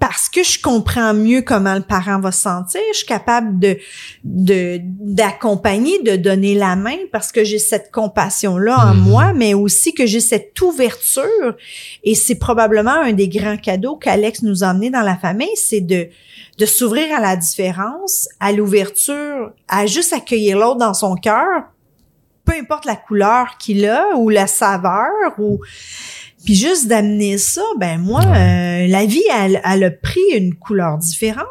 parce que je comprends mieux comment le parent va se sentir, je suis capable de d'accompagner, de donner la main parce que j'ai cette compassion là en Mhm. moi, mais aussi que j'ai cette ouverture et c'est probablement un des grands cadeaux qu'Alex nous a amené dans la famille, c'est de de s'ouvrir à la différence, à l'ouverture, à juste accueillir l'autre dans son cœur, peu importe la couleur qu'il a ou la saveur ou puis juste d'amener ça, ben moi, euh, la vie, elle, elle a pris une couleur différente.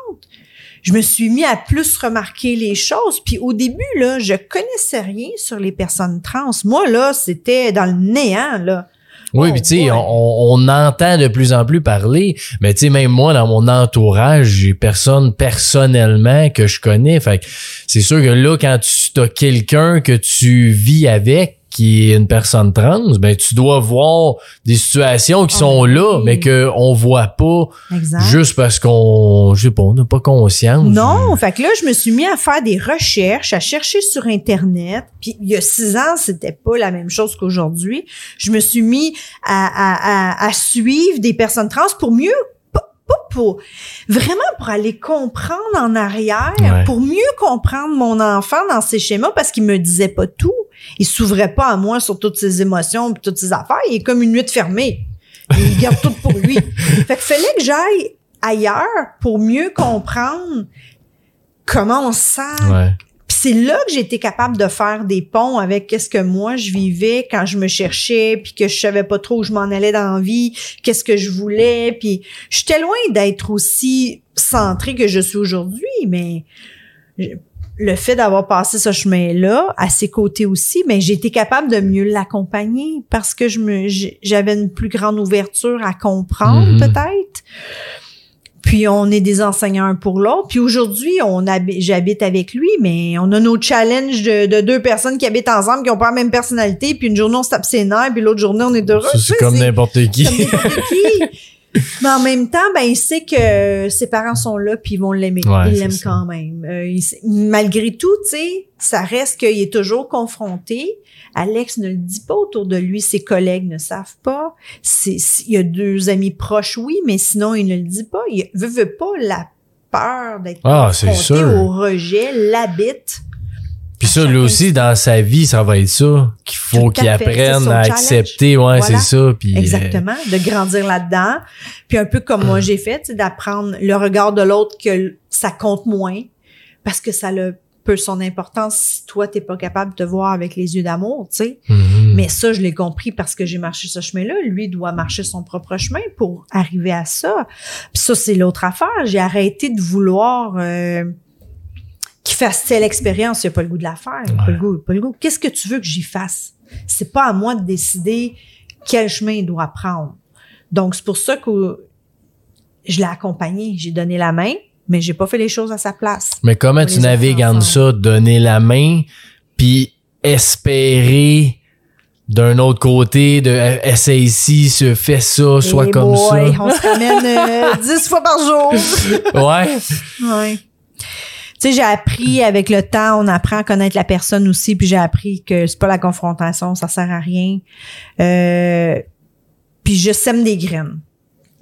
Je me suis mis à plus remarquer les choses. Puis au début, là, je connaissais rien sur les personnes trans. Moi, là, c'était dans le néant, là. Oui, Oh puis tu sais, on, on entend de plus en plus parler, mais tu sais, même moi, dans mon entourage, j'ai personne personnellement que je connais. Fait que c'est sûr que là, quand tu as quelqu'un que tu vis avec, qui est une personne trans, ben tu dois voir des situations qui Oh, sont là, mais que on voit pas Exact. juste parce qu'on, je sais pas, on n'a pas conscience. Non, fait que là, je me suis mis à faire des recherches, à chercher sur Internet. Puis il y a six ans, c'était pas la même chose qu'aujourd'hui. Je me suis mis à, à, à, à suivre des personnes trans pour mieux, pour vraiment pour aller comprendre en arrière, Ouais. pour mieux comprendre mon enfant dans ses schémas parce qu'il me disait pas tout. Il s'ouvrait pas à moi sur toutes ses émotions, puis toutes ses affaires. Il est comme une nuit fermée. Il garde tout pour lui. Fait que fallait que j'aille ailleurs pour mieux comprendre comment on se sent, Ouais. C'est là que j'ai été capable de faire des ponts avec qu'est-ce que moi je vivais quand je me cherchais, puis que je savais pas trop où je m'en allais dans la vie, qu'est-ce que je voulais, puis j'étais loin d'être aussi centrée que je suis aujourd'hui, mais le fait d'avoir passé ce chemin-là, à ses côtés aussi, mais j'ai été capable de mieux l'accompagner parce que je me, j'ai- j'avais une plus grande ouverture à comprendre Mhm. peut-être. Puis on est des enseignants un pour l'autre. Puis aujourd'hui, on habi- j'habite avec lui, mais on a nos challenges de, de deux personnes qui habitent ensemble, qui ont pas la même personnalité. Puis une journée, on se tape ses nerfs, puis l'autre journée, on est heureux. C'est comme n'importe qui. comme n'importe qui. Mais en même temps, ben il sait que ses parents sont là puis ils vont l'aimer. Ouais, ils l'aiment quand même. Euh, il sait- malgré tout, tu sais, ça reste qu'il est toujours confronté. Alex ne le dit pas autour de lui, ses collègues ne savent pas. C'est, il y a deux amis proches, oui, mais sinon il ne le dit pas. Il veut, veut pas la peur d'être Ah, confronté au rejet, l'habite. Puis ça, lui aussi, dans sa vie, ça va être ça. Qu'il faut qu'il apprenne à accepter. Ouais, Voilà. c'est ça. Puis, euh, Exactement, de grandir là-dedans. Puis un peu comme moi j'ai fait, d'apprendre le regard de l'autre que ça compte moins parce que ça a peu son importance si toi t'es pas capable de te voir avec les yeux d'amour, tu sais. mhm. Mais ça je l'ai compris parce que j'ai marché ce chemin-là, lui doit marcher son propre chemin pour arriver à ça. Puis ça c'est l'autre affaire, j'ai arrêté de vouloir euh, qu'il fasse telle expérience, il a pas le goût de la faire, pas le goût, pas le goût. Qu'est-ce que tu veux que j'y fasse? C'est pas à moi de décider quel chemin il doit prendre. Donc, c'est pour ça que je l'ai accompagné. J'ai donné la main, mais j'ai pas fait les choses à sa place. Mais comment tu navigues entre ça, donner la main, puis espérer d'un autre côté, de euh, essaye ici, se fait ça, soit Eh comme boy, ça. On se ramène euh, dix fois par jour. Ouais. Ouais. Tu sais, j'ai appris avec le temps, on apprend à connaître la personne aussi, puis j'ai appris que c'est pas la confrontation, ça sert à rien. Euh, puis je sème des graines.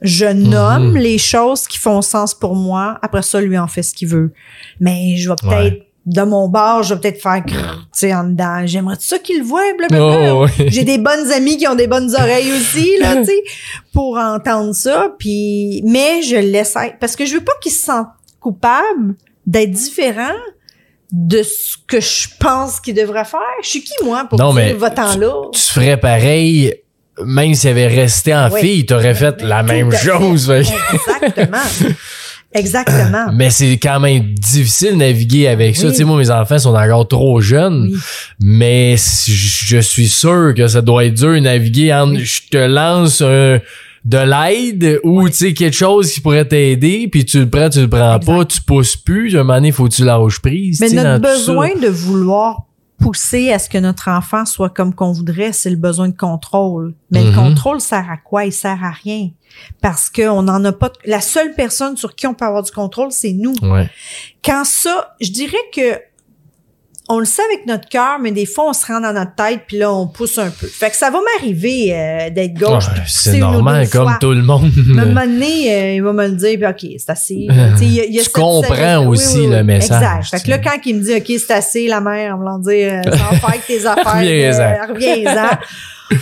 Je nomme Mhm. les choses qui font sens pour moi. Après ça, lui en fait ce qu'il veut. Mais je vais peut-être de mon bord, je vais peut-être faire tu sais en dedans. J'aimerais ça qu'il le. Oh. J'ai des bonnes amies qui ont des bonnes oreilles aussi, là, tu sais, pour entendre ça. Puis, mais je le laisse être. Parce que je veux pas qu'il se sente coupable d'être différent de ce que je pense qu'il devrait faire? Je suis qui, moi, pour Non, dire va-t'en là? Tu ferais pareil, même s'il avait resté en Oui. fille, t'aurais fait la même chose. fait Exactement. Exactement. Mais c'est quand même difficile de naviguer avec ça. Tu sais, moi, mes enfants sont encore trop jeunes, Oui. mais je suis sûr que ça doit être dur de naviguer entre je te lance un- de l'aide ou tu sais quelque chose qui pourrait t'aider puis tu le prends tu le prends Exact. pas tu pousses plus un moment donné faut que tu lâches prise Mais notre dans besoin de vouloir pousser à ce que notre enfant soit comme qu'on voudrait, c'est le besoin de contrôle. Mais le contrôle sert à quoi? Il sert à rien. Parce qu'on n'en a pas. La seule personne sur qui on peut avoir du contrôle, c'est nous. ouais Quand ça, je dirais que on le sait avec notre cœur, mais des fois, on se rend dans notre tête, puis là, on pousse un peu. Fait que ça va m'arriver euh, d'être gauche. Ouais, c'est normal comme fois. tout le monde Mais à un moment donné, euh, il va me le dire, puis OK, c'est assez. Tu sais, il y a- il y a Tu cette comprends aussi le message, Exact. Fait que là, quand il me dit, OK, c'est assez, la mère, en voulant dire, euh, sans faire avec tes affaires. Reviens-en. euh, Reviens-en.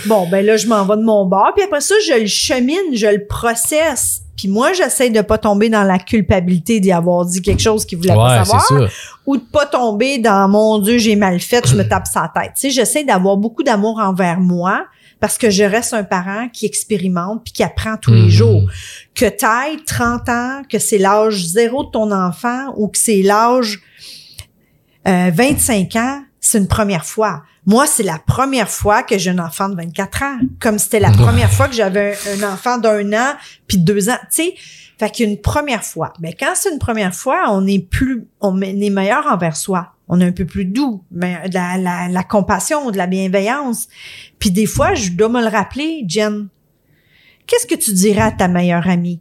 bon, ben là, je m'en vais de mon bord. Puis après ça, je le chemine, je le processe. Puis moi, j'essaie de pas tomber dans la culpabilité d'y avoir dit quelque chose qu'il voulait pas ouais savoir ou de pas tomber dans mon Dieu, j'ai mal fait, je me tape sa tête. Tu sais, j'essaie d'avoir beaucoup d'amour envers moi parce que je reste un parent qui expérimente puis qui apprend tous Mhm. les jours. Que t'ailles 30 ans, que c'est l'âge zéro de ton enfant ou que c'est l'âge euh, 25 ans, c'est une première fois. Moi, c'est la première fois que j'ai un enfant de 24 ans. Comme c'était la première fois que j'avais un, un enfant d'un an puis de deux ans. Tu sais, fait qu'une première fois. Mais quand c'est une première fois, on est plus, on est meilleur envers soi. On est un peu plus doux, mais de la, la, la compassion, de la bienveillance. Puis des fois, je dois me le rappeler, Jen. Qu'est-ce que tu dirais à ta meilleure amie?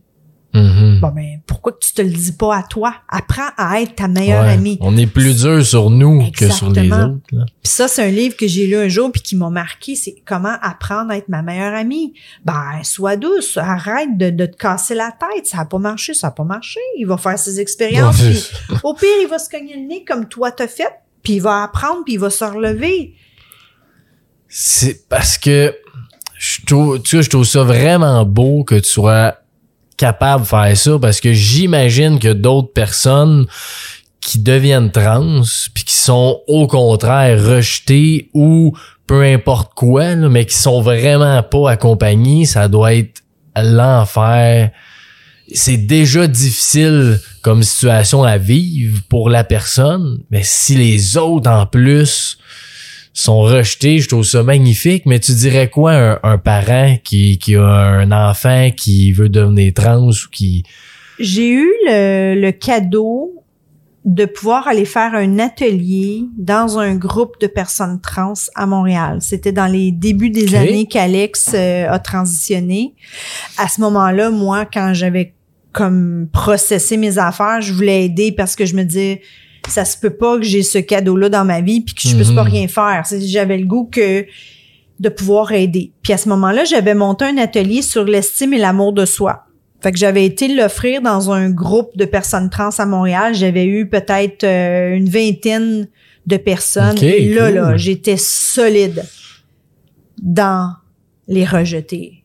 Mhm. Bon, ben, pourquoi que tu te le dis pas à toi? Apprends à être ta meilleure Ouais. amie. On est plus dur sur nous que sur les autres. là. Puis ça, c'est un livre que j'ai lu un jour puis qui m'a marqué, c'est comment apprendre à être ma meilleure amie. Ben, sois douce, arrête de, de te casser la tête. Ça a pas marché, ça a pas marché. Il va faire ses expériences. Ouais. puis au pire, il va se cogner le nez comme toi t'as fait, puis il va apprendre, puis il va se relever. C'est parce que je trouve, tu sais, je trouve ça vraiment beau que tu sois capable de faire ça parce que j'imagine que d'autres personnes qui deviennent trans puis qui sont au contraire rejetées ou peu importe quoi, là, mais qui sont vraiment pas accompagnées, ça doit être l'enfer. C'est déjà difficile comme situation à vivre pour la personne, mais si les autres en plus sont rejetés, je trouve ça magnifique, mais tu dirais quoi un, un parent qui, qui a un enfant qui veut devenir trans ou qui... J'ai eu le, le cadeau de pouvoir aller faire un atelier dans un groupe de personnes trans à Montréal. C'était dans les débuts des années qu'Alex euh, a transitionné. À ce moment-là, moi, quand j'avais comme processé mes affaires, je voulais aider parce que je me disais ça se peut pas que j'ai ce cadeau-là dans ma vie puis que je puisse Mhm. pas rien faire. J'avais le goût que de pouvoir aider. Puis à ce moment-là, j'avais monté un atelier sur l'estime et l'amour de soi. Fait que j'avais été l'offrir dans un groupe de personnes trans à Montréal. J'avais eu peut-être euh, une vingtaine de personnes. Et là, cool. là, j'étais solide dans les rejetés,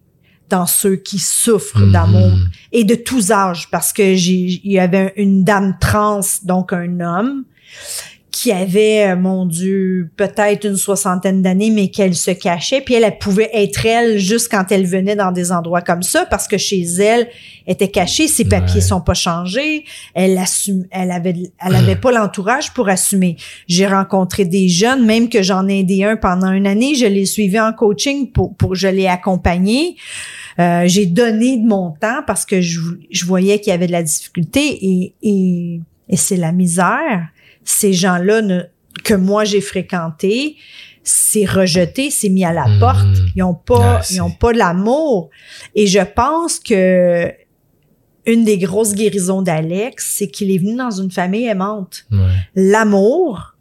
dans ceux qui souffrent Mhm. d'amour et de tous âges parce que j'ai il y avait une dame trans donc un homme qui avait euh, mon dieu peut-être une soixantaine d'années mais qu'elle se cachait puis elle, elle pouvait être elle juste quand elle venait dans des endroits comme ça parce que chez elle elle était cachée ses papiers Ouais. sont pas changés elle assume elle avait elle avait pas l'entourage pour assumer j'ai rencontré des jeunes même que j'en ai aidé un pendant une année je l'ai suivi en coaching pour pour je l'ai accompagné euh, j'ai donné de mon temps parce que je, je voyais qu'il y avait de la difficulté et, et, et c'est la misère. Ces gens-là ne- que moi j'ai fréquentés, c'est rejeté, c'est mis à la Mhm. porte. Ils ont pas, Ah, ils ont pas l'amour. Et je pense que une des grosses guérisons d'Alex, c'est qu'il est venu dans une famille aimante. Ouais. L'amour,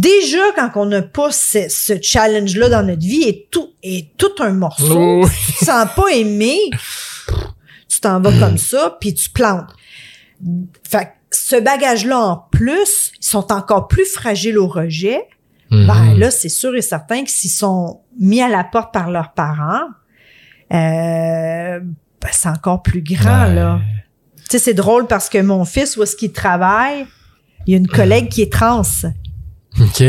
déjà quand on n'a pas ce, ce challenge-là dans notre vie, est tout, est tout un morceau Oh, tu te sens pas aimé, tu t'en vas comme ça, puis tu plantes. Fait que ce bagage-là en plus, ils sont encore plus fragiles au rejet. mhm. Ben là, c'est sûr et certain que s'ils sont mis à la porte par leurs parents, euh, ben, c'est encore plus grand, Ouais. là. Tu sais, c'est drôle parce que mon fils, où est-ce qu'il travaille, il y a une collègue qui est trans.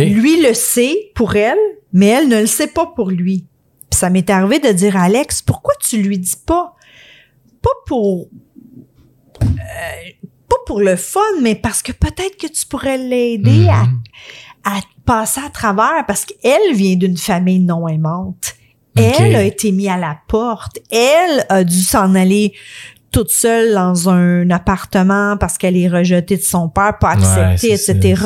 Lui le sait pour elle, mais elle ne le sait pas pour lui. Puis ça m'est arrivé de dire à Alex, pourquoi tu lui dis pas? Pas pour euh, pas pour le fun, mais parce que peut-être que tu pourrais l'aider à, Mhm. à passer à travers parce qu'elle vient d'une famille non aimante. Elle a été mise à la porte. Elle a dû s'en aller toute seule dans un appartement parce qu'elle est rejetée de son père, pas acceptée, etc.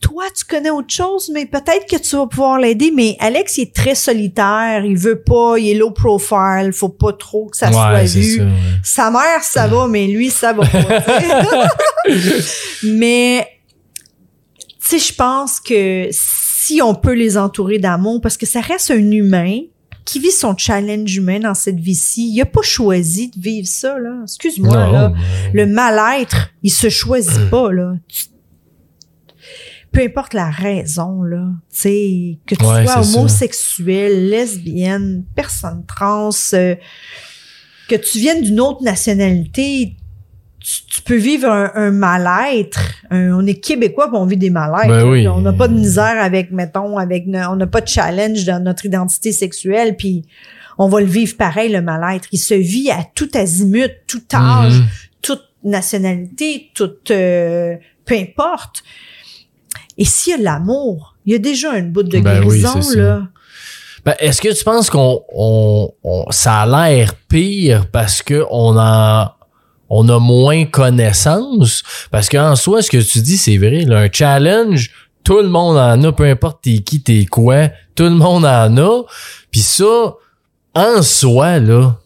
Toi, tu connais autre chose, mais peut-être que tu vas pouvoir l'aider. Mais Alex, il est très solitaire. Il veut pas, il est low profile. Faut pas trop que ça Ouais, soit vu. ça, ouais. Sa mère, ça va, mais lui, ça va pas. mais, tu sais, je pense que si on peut les entourer d'amour, parce que ça reste un humain qui vit son challenge humain dans cette vie-ci, il a pas choisi de vivre ça, là. Excuse-moi, là. mais- Le mal-être, il se choisit pas, là. Peu importe la raison, là. Tu sais, que tu Ouais, sois homosexuel, lesbienne, personne trans, euh, que tu viennes d'une autre nationalité, tu, tu peux vivre un, un mal-être. Un- on est québécois puis on vit des mal-être. Ben oui. On n'a pas de misère avec, mettons, avec, on n'a pas de challenge dans notre identité sexuelle puis on va le vivre pareil, le mal-être. Il se vit à tout azimut, tout âge, Mhm. toute nationalité, toute, euh, peu importe. Et s'il y a l'amour, il y a déjà une bout de Ben guérison, là. Ben, est-ce que tu penses qu'on on, on- ça a l'air pire parce que on a on a moins connaissance parce qu'en soi ce que tu dis c'est vrai là, un challenge tout le monde en a peu importe t'es qui t'es quoi tout le monde en a puis ça en soi là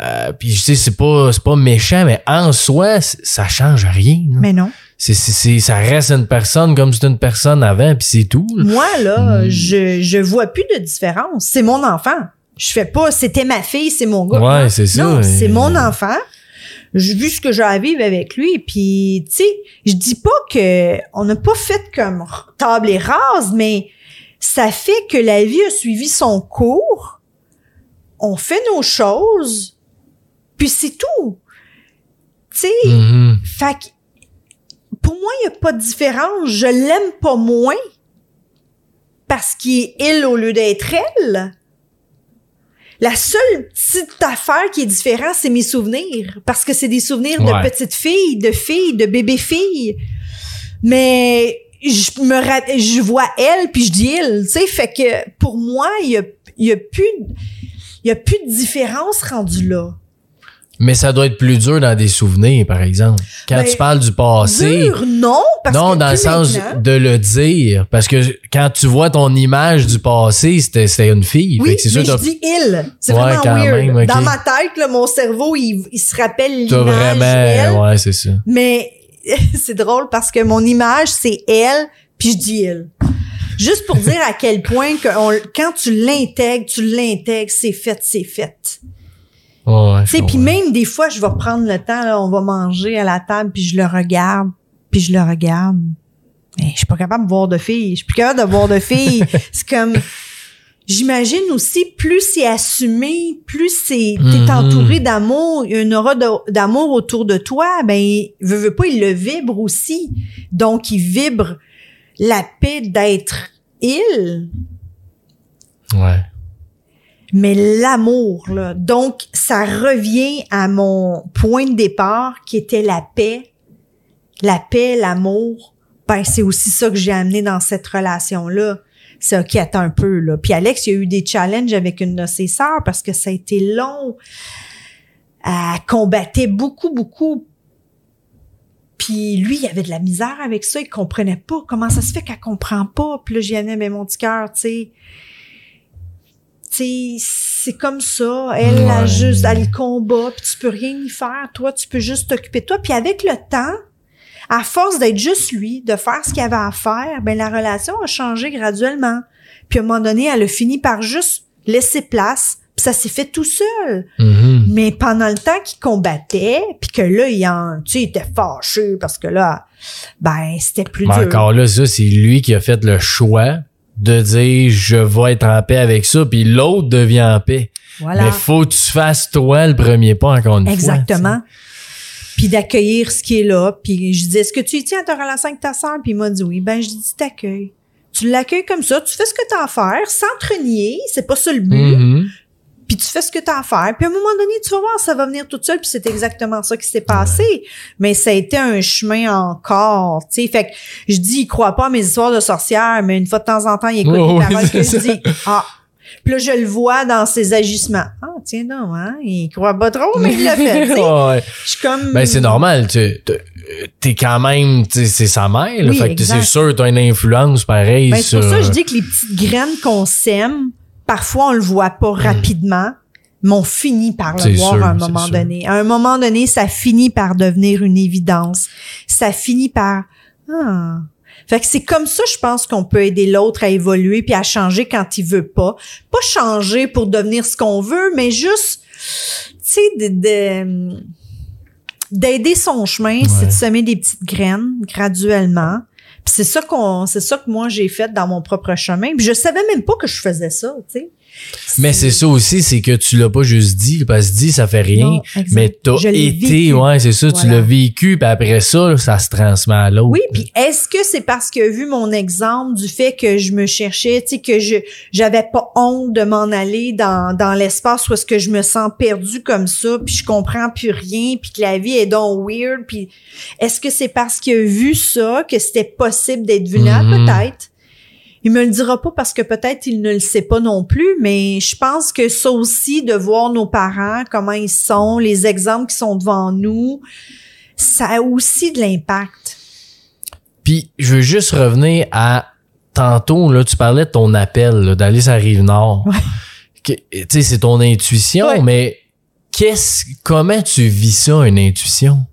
euh, puis je sais c'est pas c'est pas méchant mais en soi ça change rien là. Mais non. c'est c'est c'est- ça reste une personne comme c'était une personne avant puis c'est tout là. Moi, là, Hmm. je, je vois plus de différence. C'est mon enfant. Je fais pas, c'était ma fille, c'est mon gars. Ouais, c'est ça. Non, c'est mon enfant. J'ai vu ce que j'ai à vivre avec lui. Puis, tu sais, je dis pas que on n'a pas fait comme table et rase, mais ça fait que la vie a suivi son cours. On fait nos choses. Puis c'est tout. Tu sais, fait que, pour moi, il n'y a pas de différence. Je l'aime pas moins parce qu'il est il au lieu d'être elle. La seule petite affaire qui est différente, c'est mes souvenirs. Parce que c'est des souvenirs Ouais. de petite fille, de fille, de bébé fille. Mais je me je vois elle puis je dis il, tu sais, fait que pour moi, il y a, y a plus il y a plus de différence rendue là. Mais ça doit être plus dur dans des souvenirs par exemple quand Ben, tu parles du passé Dur, non, parce non que dans le sens maintenant- de le dire parce que quand tu vois ton image du passé c'était une fille Oui, Fait que c'est sûr mais je dis il. C'est Ouais, vraiment quand weird. même. Dans ma tête, là, mon cerveau, il, il se rappelle l'image elle. vraiment ouais c'est ça Mais c'est drôle parce que mon image, c'est elle, puis je dis il. Juste pour dire à quel point que on- quand tu l'intègres, tu l'intègres, c'est fait, c'est fait. Ouais, puis même des fois, je vais prendre le temps, là, on va manger à la table, puis je le regarde, puis je le regarde. Mais je suis pas capable de voir de filles. Je suis plus capable de voir de filles. c'est comme... J'imagine aussi, plus c'est assumé, plus c'est t'es Mhm. entouré d'amour, il y a une aura d'amour autour de toi, ben, veut, veut pas, il le vibre aussi. Donc, il vibre la paix d'être il, ouais mais l'amour, là. Donc, ça revient à mon point de départ qui était la paix. La paix, l'amour. Ben, c'est aussi ça que j'ai amené dans cette relation-là. C'est OK, attends un peu, là. Puis Alex, il y a eu des challenges avec une de ses sœurs parce que ça a été long. Elle combattait beaucoup, beaucoup. Puis lui, il avait de la misère avec ça. Il comprenait pas. Comment ça se fait qu'elle comprend pas? Puis là, j'y allais, mais mon petit cœur, tu sais, c'est comme ça. Elle a juste, elle combat, puis tu peux rien y faire. Toi, tu peux juste t'occuper de toi. Puis avec le temps, à force d'être juste lui, de faire ce qu'il avait à faire, ben la relation a changé graduellement. Puis à un moment donné, elle a fini par juste laisser place. Puis ça s'est fait tout seul. Mhm. Mais pendant le temps qu'il combattait, puis que là, il en, tu sais, il était fâché parce que là, ben c'était plus Mais dur. encore là, ça, c'est lui qui a fait le choix de dire je vais être en paix avec ça, puis l'autre devient en paix. Voilà. Mais faut que tu fasses toi le premier pas encore une fois. Exactement. Puis d'accueillir ce qui est là. Puis je dis, est-ce que tu y tiens à ta relation avec ta sœur? Puis il m'a dit oui. Ben, je dis, t'accueilles. Tu l'accueilles comme ça, tu fais ce que tu as à faire, sans te renier, c'est pas ça le but. Mhm. Puis tu fais ce que tu as à faire. Puis à un moment donné, tu vas voir, ça va venir tout seul. Puis c'est exactement ça qui s'est passé. Mais ça a été un chemin encore. Tu sais, fait que je dis, il croit pas à mes histoires de sorcières, mais une fois de temps en temps, il écoute Oh, les oui, paroles que je dis. Ah. Puis là, je le vois dans ses agissements. Ah, tiens donc, hein? Il croit pas trop, mais il l'a fait. Ouais. Je suis comme. Ben, c'est normal. Tu t'es quand même, c'est sa mère. Là, Oui, fait que c'est sûr, t'as une influence pareille Ben, c'est sur. pour ça que je dis que les petites graines qu'on sème, parfois on le voit pas rapidement, mais on finit par le voir sûr, à un moment sûr. donné. À un moment donné, ça finit par devenir une évidence. Ça finit par ah. Fait que c'est comme ça, je pense qu'on peut aider l'autre à évoluer puis à changer quand il veut pas. Pas changer pour devenir ce qu'on veut, mais juste, tu sais, de, de- d'aider son chemin, c'est de semer des petites graines graduellement. C'est ça qu'on, c'est ça que moi j'ai fait dans mon propre chemin. Puis je savais même pas que je faisais ça, tu sais. Mais c'est ça aussi, c'est que tu l'as pas juste dit, parce que dit, ça fait rien. Non, mais t'as été, ouais, c'est ça, tu l'as vécu, puis après ça, ça se transmet à l'autre. Oui, puis est-ce que c'est parce que vu mon exemple du fait que je me cherchais, tu sais que je j'avais pas honte de m'en aller dans dans l'espace où est-ce que je me sens perdue comme ça, puis je comprends plus rien, puis que la vie est donc weird, puis est-ce que c'est parce a vu ça que c'était possible d'être vulnérable? Mhm. peut-être il me le dira pas parce que peut-être il ne le sait pas non plus, mais je pense que ça aussi, de voir nos parents, comment ils sont, les exemples qui sont devant nous, ça a aussi de l'impact. Puis je veux juste revenir à tantôt là, tu parlais de ton appel d'aller sur la rive nord. Ouais. Tu sais, c'est ton intuition, Ouais. mais qu'est-ce, comment tu vis ça, une intuition?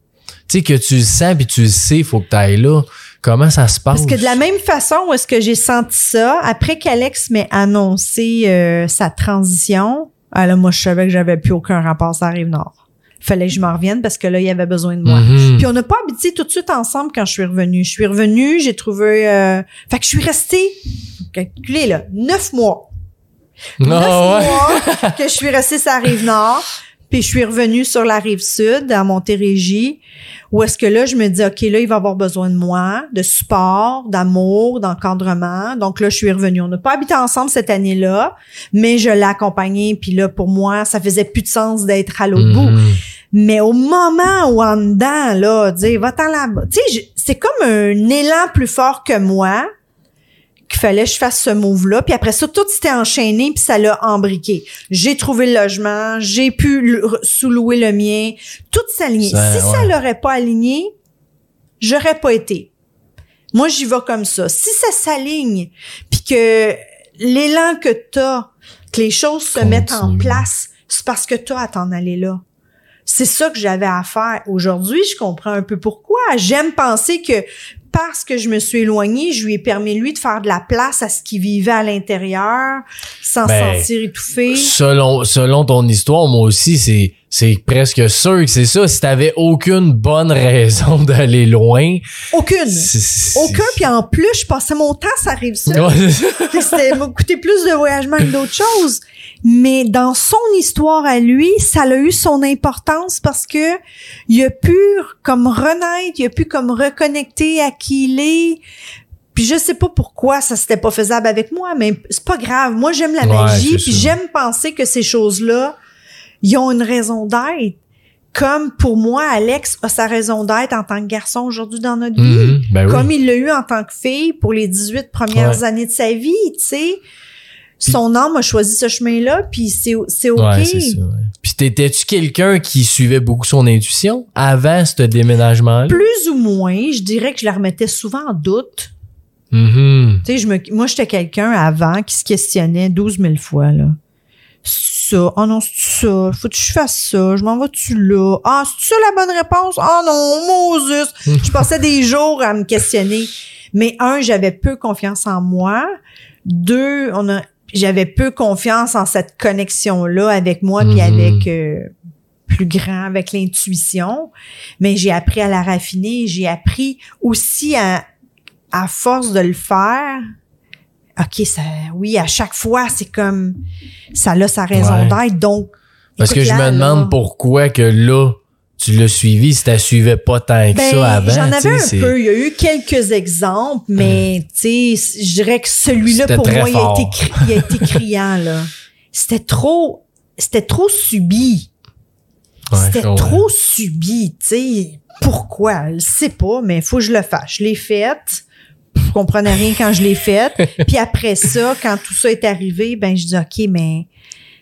Tu sais, que tu le sens puis tu le sais, faut que tu ailles là. Comment ça se passe? Parce que de la même façon où est-ce que j'ai senti ça, après qu'Alex m'ait annoncé euh, sa transition, ah là, moi, je savais que j'avais plus aucun rapport à Rive-Nord. Fallait que je m'en revienne parce que là, il y avait besoin de moi. Mhm. Puis on n'a pas habité tout de suite ensemble quand je suis revenue. Je suis revenue, j'ai trouvé... Euh... Fait que je suis restée, calculez là, neuf mois. Ah neuf ouais. mois que je suis restée sur la rive nord, puis je suis revenue sur la rive sud, à Montérégie, où est-ce que là, je me dis, OK, là, il va avoir besoin de moi, de support, d'amour, d'encadrement. Donc là, je suis revenue. On n'a pas habité ensemble cette année-là, mais je l'ai accompagné, puis là, pour moi, ça faisait plus de sens d'être à l'autre bout. Mhm. Mais au moment où en dedans, là, dire, va-t'en là-bas. Tu sais, c'est comme un élan plus fort que moi qu'il fallait que je fasse ce move-là. Puis après ça, tout s'était enchaîné, puis ça l'a embriqué. J'ai trouvé le logement, j'ai pu sous-louer le mien, tout s'alignait. Si ça l'aurait pas aligné, j'aurais pas été. Moi, j'y vais comme ça. Si ça s'aligne, puis que l'élan que t'as, que les choses se mettent en place, c'est parce que t'as à t'en aller là. C'est ça que j'avais à faire. Aujourd'hui, je comprends un peu pourquoi. J'aime penser que parce que je me suis éloignée, je lui ai permis, lui, de faire de la place à ce qu'il vivait à l'intérieur, sans Ben, se sentir étouffé. Selon, selon ton histoire, moi aussi, c'est, c'est presque sûr que c'est ça. Si t'avais aucune bonne raison d'aller loin, Aucune. c'est- c'est- Aucun. Puis en plus, je passais mon temps, ça arrive ça. C'était m'a coûté plus de voyagement que d'autres choses. Mais dans son histoire à lui, ça a eu son importance parce que il a pu comme renaître, il a pu comme reconnecter à qui il est. Puis je sais pas pourquoi ça s'était pas faisable avec moi, mais c'est pas grave. Moi, j'aime la Ouais, magie, puis j'aime penser que ces choses-là, ils ont une raison d'être. Comme pour moi, Alex a sa raison d'être en tant que garçon aujourd'hui dans notre vie Mhm. Ben oui. comme il l'a eu en tant que fille pour les 18 premières Ouais. années de sa vie, tu sais. Son âme a choisi ce chemin-là, puis c'est c'est OK. Ouais, c'est ça. ouais. Puis t'étais-tu quelqu'un qui suivait beaucoup son intuition avant ce déménagement-là? Plus ou moins, je dirais que je la remettais souvent en doute. Mhm. Tu sais, je me, moi, j'étais quelqu'un avant qui se questionnait 12 000 fois, là. Ça. Oh non, c'est ça. Faut que je fasse ça. Je m'en vais-tu là? Ah, c'est ça la bonne réponse? Oh non, Moses. je passais des jours à me questionner. Mais un, j'avais peu confiance en moi. Deux, on a, j'avais peu confiance en cette connexion-là avec moi puis Mhm. avec euh, plus grand, avec l'intuition. Mais j'ai appris à la raffiner. J'ai appris aussi à, à force de le faire, OK, ça, oui, à chaque fois, c'est comme, ça a sa raison Ouais. d'être. Donc, Parce que je me demande là. pourquoi que là, tu l'as suivi si tu suivais pas tant que Ben, ça avant. J'en avais un peu. Il y a eu quelques exemples, mais tu sais, je dirais que celui-là pour moi, il a, été il a été criant là. C'était trop, c'était trop subi. Ouais, C'était trop subi, tu sais. Pourquoi? Je sais pas, mais il faut que je le fasse. Je l'ai faite. Je comprenais rien quand je l'ai faite. Puis après ça, quand tout ça est arrivé, ben je dis OK, mais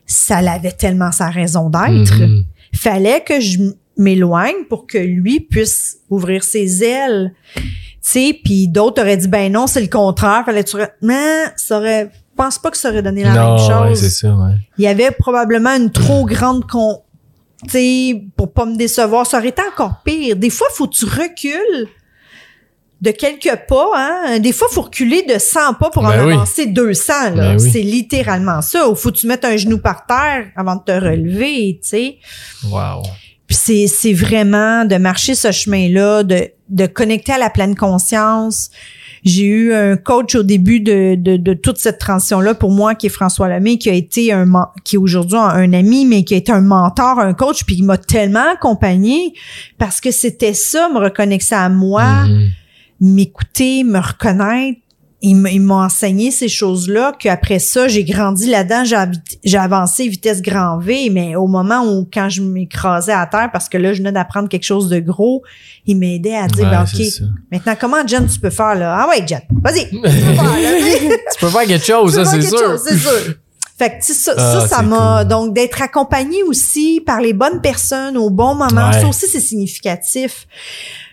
ça avait tellement sa raison d'être. Mhm. Fallait que je m'éloigne pour que lui puisse ouvrir ses ailes. Tu sais, puis d'autres auraient dit ben non, c'est le contraire, fallait tu mais ça aurait je pense pas que ça aurait donné la non, même ouais, chose c'est ça, ouais. il y avait probablement une trop grande con tu sais, pour pas me décevoir ça aurait été encore pire des fois faut que tu recules de quelques pas hein des fois faut reculer de 100 pas pour en Ben oui. avancer 200 là Ben oui. c'est littéralement ça ou faut que tu mettes un genou par terre avant de te relever tu sais Wow. puis c'est c'est vraiment de marcher ce chemin-là, de, de connecter à la pleine conscience. J'ai eu un coach au début de, de, de toute cette transition-là pour moi, qui est François Lemay, qui a été un qui est aujourd'hui un, ami, mais qui a été un mentor, un coach, puis il m'a tellement accompagné parce que c'était ça, me reconnecter à moi, Mhm. M'écouter, me reconnaître. Il m'a il m'a enseigné ces choses-là, qu'après ça, j'ai grandi là-dedans, j'ai avancé vitesse grand V, mais au moment où, quand je m'écrasais à terre, parce que là, je venais d'apprendre quelque chose de gros, il m'aidait à dire, Ouais, ben, OK, ça. maintenant, comment, Jen, tu peux faire, là? Ah ouais, Jen, vas-y. tu peux faire, là. tu peux faire quelque chose, ça, c'est sûr. c'est sûr. Fait que tu sais, ça, Ah, ça, ça c'est m'a cool. donc d'être accompagné aussi par les bonnes personnes au bon moment. Ouais. Ça aussi c'est significatif.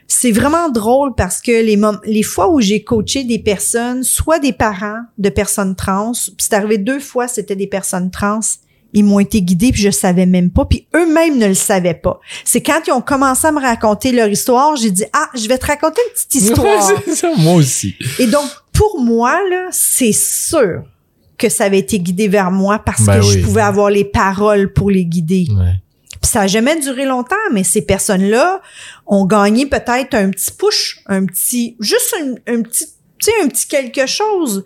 C'est vraiment drôle parce que les fois où j'ai coaché des personnes, soit des parents de personnes trans, puis c'est arrivé deux fois, c'était des personnes trans, ils m'ont été guidés puis je savais même pas puis eux-mêmes ne le savaient pas. C'est quand ils ont commencé à me raconter leur histoire, j'ai dit ah, je vais te raconter une petite histoire. Ça, moi aussi. Et donc pour moi là, c'est sûr que ça avait été guidé vers moi parce Ben que je pouvais avoir les paroles pour les guider. Ouais. Ça a jamais duré longtemps, mais ces personnes-là ont gagné peut-être un petit push, un petit, juste un, un petit, tu sais, un petit quelque chose.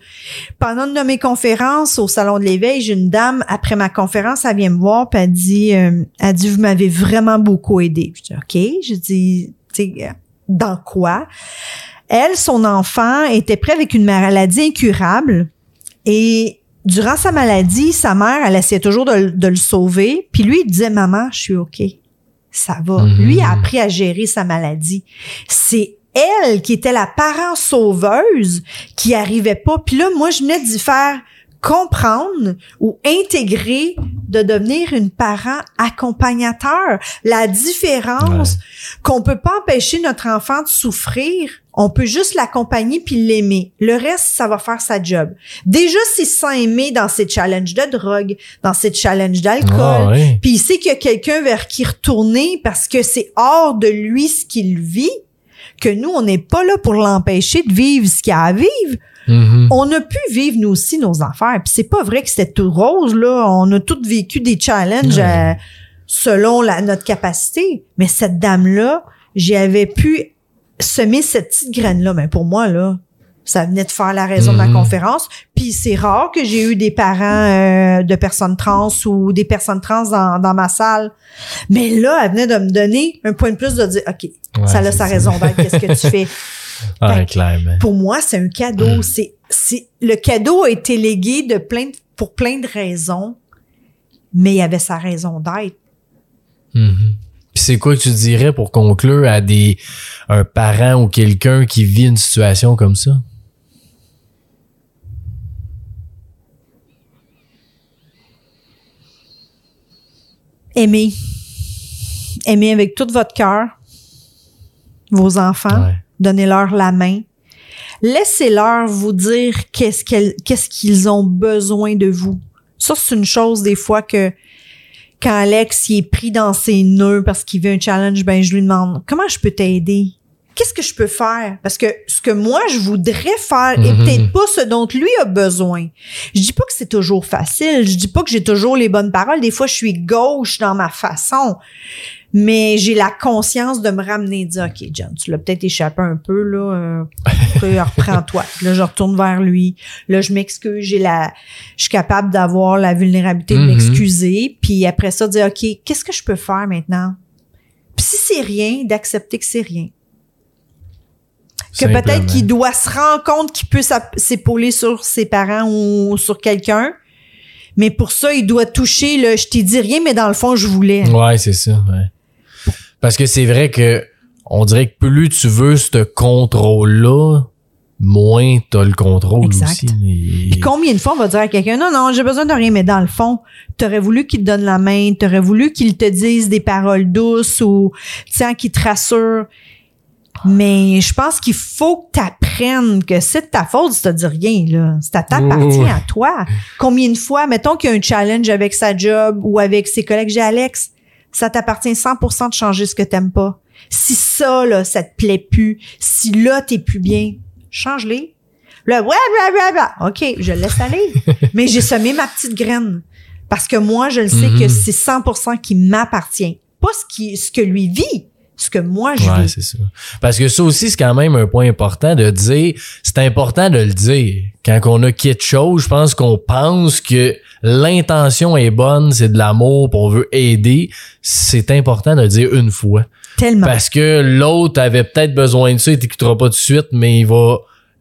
Pendant une de mes conférences au Salon de l'éveil, j'ai une dame, après ma conférence, elle vient me voir, puis elle dit, euh, elle dit, vous m'avez vraiment beaucoup aidé. Je dis, OK. Je dis, tu sais, dans quoi? Elle, son enfant était prêt avec une maladie incurable et durant sa maladie, sa mère, elle essayait toujours de, le- de le sauver. Puis lui, il disait, maman, je suis OK. Ça va. Mhm. Lui a appris à gérer sa maladie. C'est elle qui était la parent sauveuse qui arrivait pas. Puis là, moi, je venais d'y faire comprendre ou intégrer de devenir une parent accompagnateur. La différence qu'on peut pas empêcher notre enfant de souffrir, on peut juste l'accompagner puis l'aimer. Le reste, ça va faire sa job. Déjà, s'il se sent aimé dans ses challenges de drogue, dans ses challenges d'alcool, Ah, ouais. puis il sait qu'il y a quelqu'un vers qui retourner parce que c'est hors de lui ce qu'il vit, que nous, on n'est pas là pour l'empêcher de vivre ce qu'il a à vivre. Mhm. On a pu vivre, nous aussi, nos affaires. Puis c'est pas vrai que c'était tout rose, là. On a tous vécu des challenges euh, selon la, notre capacité. Mais cette dame-là, j'y avais pu semer cette petite graine-là. Mais pour moi, là, ça venait de faire la raison de Mhm. ma conférence. Puis c'est rare que j'ai eu des parents euh, de personnes trans ou des personnes trans dans, dans ma salle. Mais là, elle venait de me donner un point de plus de dire, OK, Ouais, ça a sa ça. raison d'être. Qu'est-ce que tu fais? Pour moi, c'est un cadeau. C'est, c'est, le cadeau a été légué de plein de- pour plein de raisons, mais il avait sa raison d'être. Mhm. Puis c'est quoi que tu dirais pour conclure à des un parent ou quelqu'un qui vit une situation comme ça? Aimez. Aimez avec tout votre cœur vos enfants. Ouais. Donnez-leur la main. Laissez-leur vous dire qu'est-ce qu'ils ont besoin de vous. Ça, c'est une chose des fois que quand Alex il est pris dans ses nœuds parce qu'il veut un challenge, ben je lui demande comment je peux t'aider? Qu'est-ce que je peux faire? Parce que ce que moi, je voudrais faire est Mhm. peut-être pas ce dont lui a besoin. Je dis pas que c'est toujours facile. Je dis pas que j'ai toujours les bonnes paroles. Des fois, je suis gauche dans ma façon. Mais j'ai la conscience de me ramener et de dire, OK, John, tu l'as peut-être échappé un peu, là. Euh, reprends-toi. Là, je retourne vers lui. Là, je m'excuse. J'ai la, je suis capable d'avoir la vulnérabilité de Mhm. m'excuser. Puis après ça, dire, OK, qu'est-ce que je peux faire maintenant? Puis si c'est rien, d'accepter que c'est rien. Que peut-être qu'il doit se rendre compte qu'il peut s'épauler sur ses parents ou sur quelqu'un. Mais pour ça, il doit toucher le je t'ai dit rien, mais dans le fond, je voulais. Ouais, c'est ça, ouais. Parce que c'est vrai que on dirait que plus tu veux ce contrôle-là, moins t'as le contrôle Exact. aussi. Et- Puis combien de fois on va dire à quelqu'un non non j'ai besoin de rien mais dans le fond t'aurais voulu qu'il te donne la main t'aurais voulu qu'il te dise des paroles douces ou tiens qu'il te rassure mais je pense qu'il faut que t'apprennes que c'est de ta faute si t'as dit rien là ça t'appartient à toi combien de fois mettons qu'il y a un challenge avec sa job ou avec ses collègues j'ai Alex ça t'appartient 100% de changer ce que t'aimes pas si ça là ça te plaît plus si là t'es plus bien change-les Là, ouais, ouais, ouais, ouais. OK, je le laisse aller. Mais j'ai semé ma petite graine. Parce que moi, je le sais Mhm. que c'est 100% qui m'appartient. Pas ce, qui, ce que lui vit, ce que moi, je Ouais, vis. c'est ça. Parce que ça aussi, c'est quand même un point important de dire, c'est important de le dire. Quand on a quelque chose, je pense qu'on pense que l'intention est bonne, c'est de l'amour, on veut aider. C'est important de le dire une fois. Tellement. Parce que l'autre avait peut-être besoin de ça, il t'écoutera pas tout de suite, mais il va,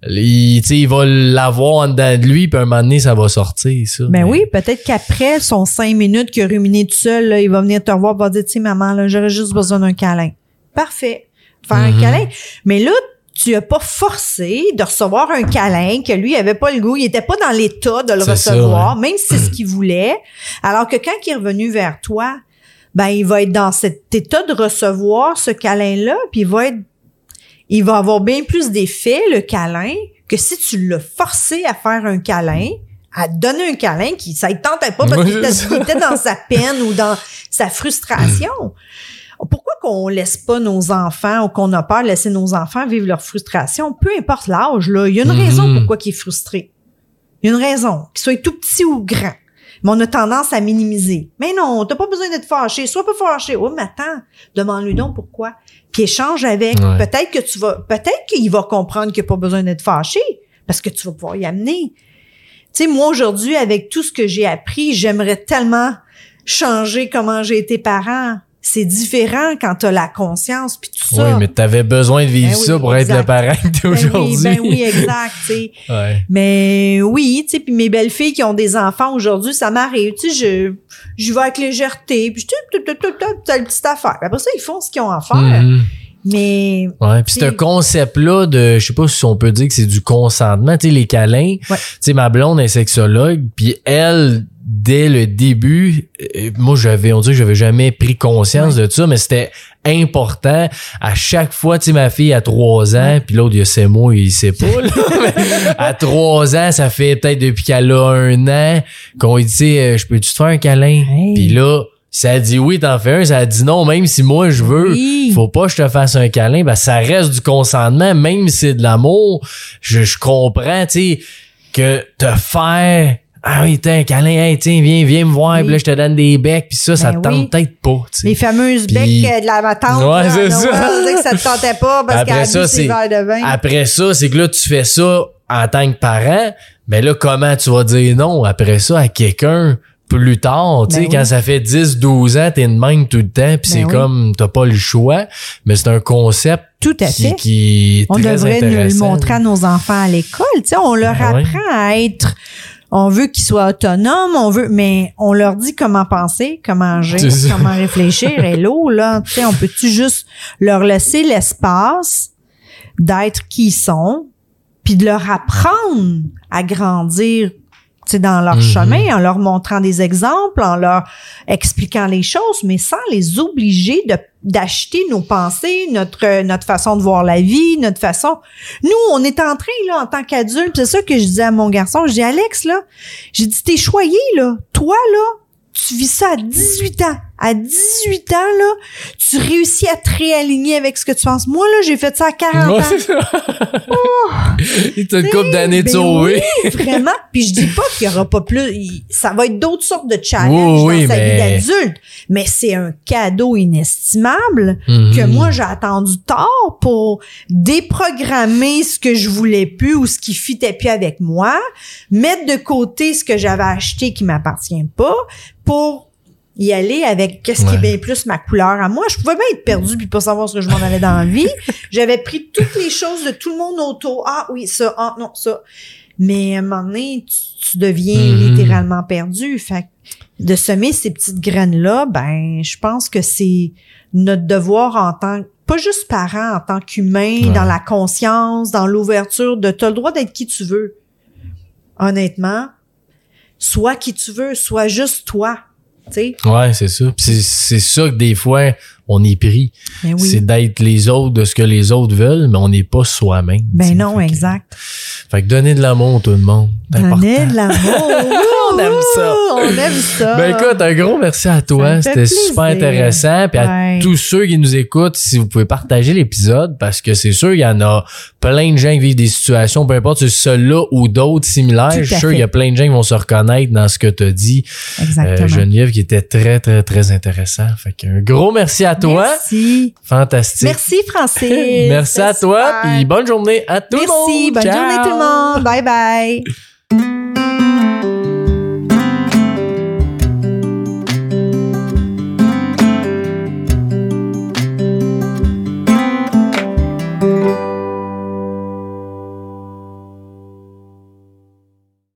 il, tu sais, il va l'avoir en dedans de lui, puis un moment donné, ça va sortir, ça. Ben oui, peut-être qu'après son cinq minutes qu'il a ruminé tout seul, là, il va venir te revoir et va dire, tu sais, maman, là, j'aurais juste besoin d'un câlin. Parfait. Faire Mhm. un câlin. Mais là, tu as pas forcé de recevoir un câlin que lui il avait pas le goût, il était pas dans l'état de le ça, recevoir, même si c'est ce qu'il voulait. Alors que quand il est revenu vers toi, ben il va être dans cet état de recevoir ce câlin-là, puis il va être il va avoir bien plus d'effet le câlin que si tu l'as forcé à faire un câlin à donner un câlin qui ça ne tentait pas parce qu'il était, dans sa peine ou dans sa frustration. Pourquoi qu'on laisse pas nos enfants ou qu'on a peur de laisser nos enfants vivre leur frustration, peu importe l'âge, là, il y a une Mhm. raison pourquoi il est frustré. Il y a une raison, qu'il soit tout petit ou grand. Mais on a tendance à minimiser. Mais non, t'as pas besoin d'être fâché. Sois pas fâché. Oh, mais attends, demande-lui donc pourquoi. Puis échange avec. Ouais. Peut-être que tu vas, peut-être qu'il va comprendre qu'il n'y a pas besoin d'être fâché parce que tu vas pouvoir y amener. Tu sais, moi aujourd'hui, avec tout ce que j'ai appris, j'aimerais tellement changer comment j'ai été parent. C'est différent quand tu as la conscience puis tout ça. Oui, mais t'avais besoin de vivre Ben oui, ça pour être le parent t'es Ben oui, aujourd'hui. ben oui, exact. tu sais. Ouais. Mais oui, tu sais, puis mes belles filles qui ont des enfants aujourd'hui, ça m'arrive, tu sais, je je vais avec légèreté, puis tout tout telle petite affaire. Après ça, ils font ce qu'ils ont à faire. Mhm. Mais Ouais, puis ce concept-là de, je sais pas si on peut dire que c'est du consentement, tu sais, les câlins. Ouais. Tu sais, ma blonde est sexologue, puis elle, dès le début, euh, moi, j'avais, on dirait que j'avais jamais pris conscience de ça, mais c'était important. À chaque fois, tu sais, ma fille a trois ans, puis l'autre, il a ses mots, il sait pas, à trois ans, ça fait peut-être depuis qu'elle a un an qu'on lui dit, tu sais, euh, je peux-tu te faire un câlin? Hey. Puis là, ça a dit oui, t'en fais un, ça a dit non, même si moi je veux, Oui. faut pas que je te fasse un câlin, ben ça reste du consentement, même si c'est de l'amour. Je, je comprends, tu sais, que te faire ah oui, tiens, un câlin, hey, tiens, viens, viens me voir, Oui. puis là, je te donne des becs, puis ça, ça te Ben tente oui. peut-être pas, tu sais. les fameuses Puis- becs euh, de la tante, Ouais, c'est ça. Noël, que ça te tentait pas parce Après qu'elle a ça, bu ses c'est- verres de vin. Après ça, c'est que là, tu fais ça en tant que parent, mais là, comment tu vas dire non après ça à quelqu'un plus tard, tu sais, Ben oui. quand ça fait 10, 12 ans, t'es de même tout le temps, puis Ben c'est oui. comme, t'as pas le choix, mais c'est un concept Tout à qui, fait. qui est On très devrait nous le montrer à nos enfants à l'école. Tu sais, on leur Ben apprend à être. On veut qu'ils soient autonomes, on veut, mais on leur dit comment penser, comment agir, comment réfléchir. Hello, là, tu sais, on peut-tu juste leur laisser l'espace d'être qui ils sont, puis de leur apprendre à grandir dans leur Mhm. chemin, en leur montrant des exemples, en leur expliquant les choses, mais sans les obliger de d'acheter nos pensées, notre notre façon de voir la vie, notre façon. Nous, on est en train là en tant qu'adulte, c'est ça que je disais à mon garçon, je dis Alex là, j'ai dit t'es choyé là, toi là, tu vis ça à 18 ans. À 18 ans là, tu réussis à te réaligner avec ce que tu penses. Moi là, j'ai fait ça à 40 Ouais, ans. c'est ça. Il t'a une couple d'années de Ben sauver. oui, vraiment. Puis je dis pas qu'il y aura pas plus. Ça va être d'autres sortes de challenges Oui, oui, dans sa mais- vie d'adulte. Mais c'est un cadeau inestimable Mhm. que moi j'ai attendu tard pour déprogrammer ce que je voulais plus ou ce qui fitait plus avec moi, mettre de côté ce que j'avais acheté qui m'appartient pas pour y aller avec qu'est-ce qui est bien plus ma couleur à moi. Je pouvais bien être perdue puis pas savoir ce que je m'en allais dans la vie. J'avais pris toutes les choses de tout le monde autour. Ah oui, ça, ah non, ça. Mais à un moment donné, tu, tu deviens Mhm. littéralement perdu. Fait que de semer ces petites graines-là, ben, je pense que c'est notre devoir en tant pas juste parent, en tant qu'humain, Ouais. dans la conscience, dans l'ouverture, de t'as le droit d'être qui tu veux. Honnêtement, sois qui tu veux, sois juste toi. Tu? Ouais, c'est ça. C'est ça que des fois, on est pris. Ben oui. C'est d'être les autres de ce que les autres veulent, mais on n'est pas soi-même. Ben non, Fait que- exact. Fait que donner de l'amour, tout le monde. Donner de l'amour. On aime ça. On aime ça. Ben écoute, un gros merci à toi. C'était super intéressant. Puis à tous ceux qui nous écoutent, si vous pouvez partager l'épisode, parce que c'est sûr, il y en a plein de gens qui vivent des situations, peu importe si c'est celui-là ou d'autres similaires. À Je suis sûr qu'il y a plein de gens qui vont se reconnaître dans ce que tu as dit, Exactement. euh, Geneviève, qui était très, très, très intéressant. Fait qu'un gros merci à toi. Merci. Fantastique. Merci, Francis. Merci à toi. Puis bonne journée à tout le monde. Merci. Bonne Ciao. journée tout le monde. Bye bye.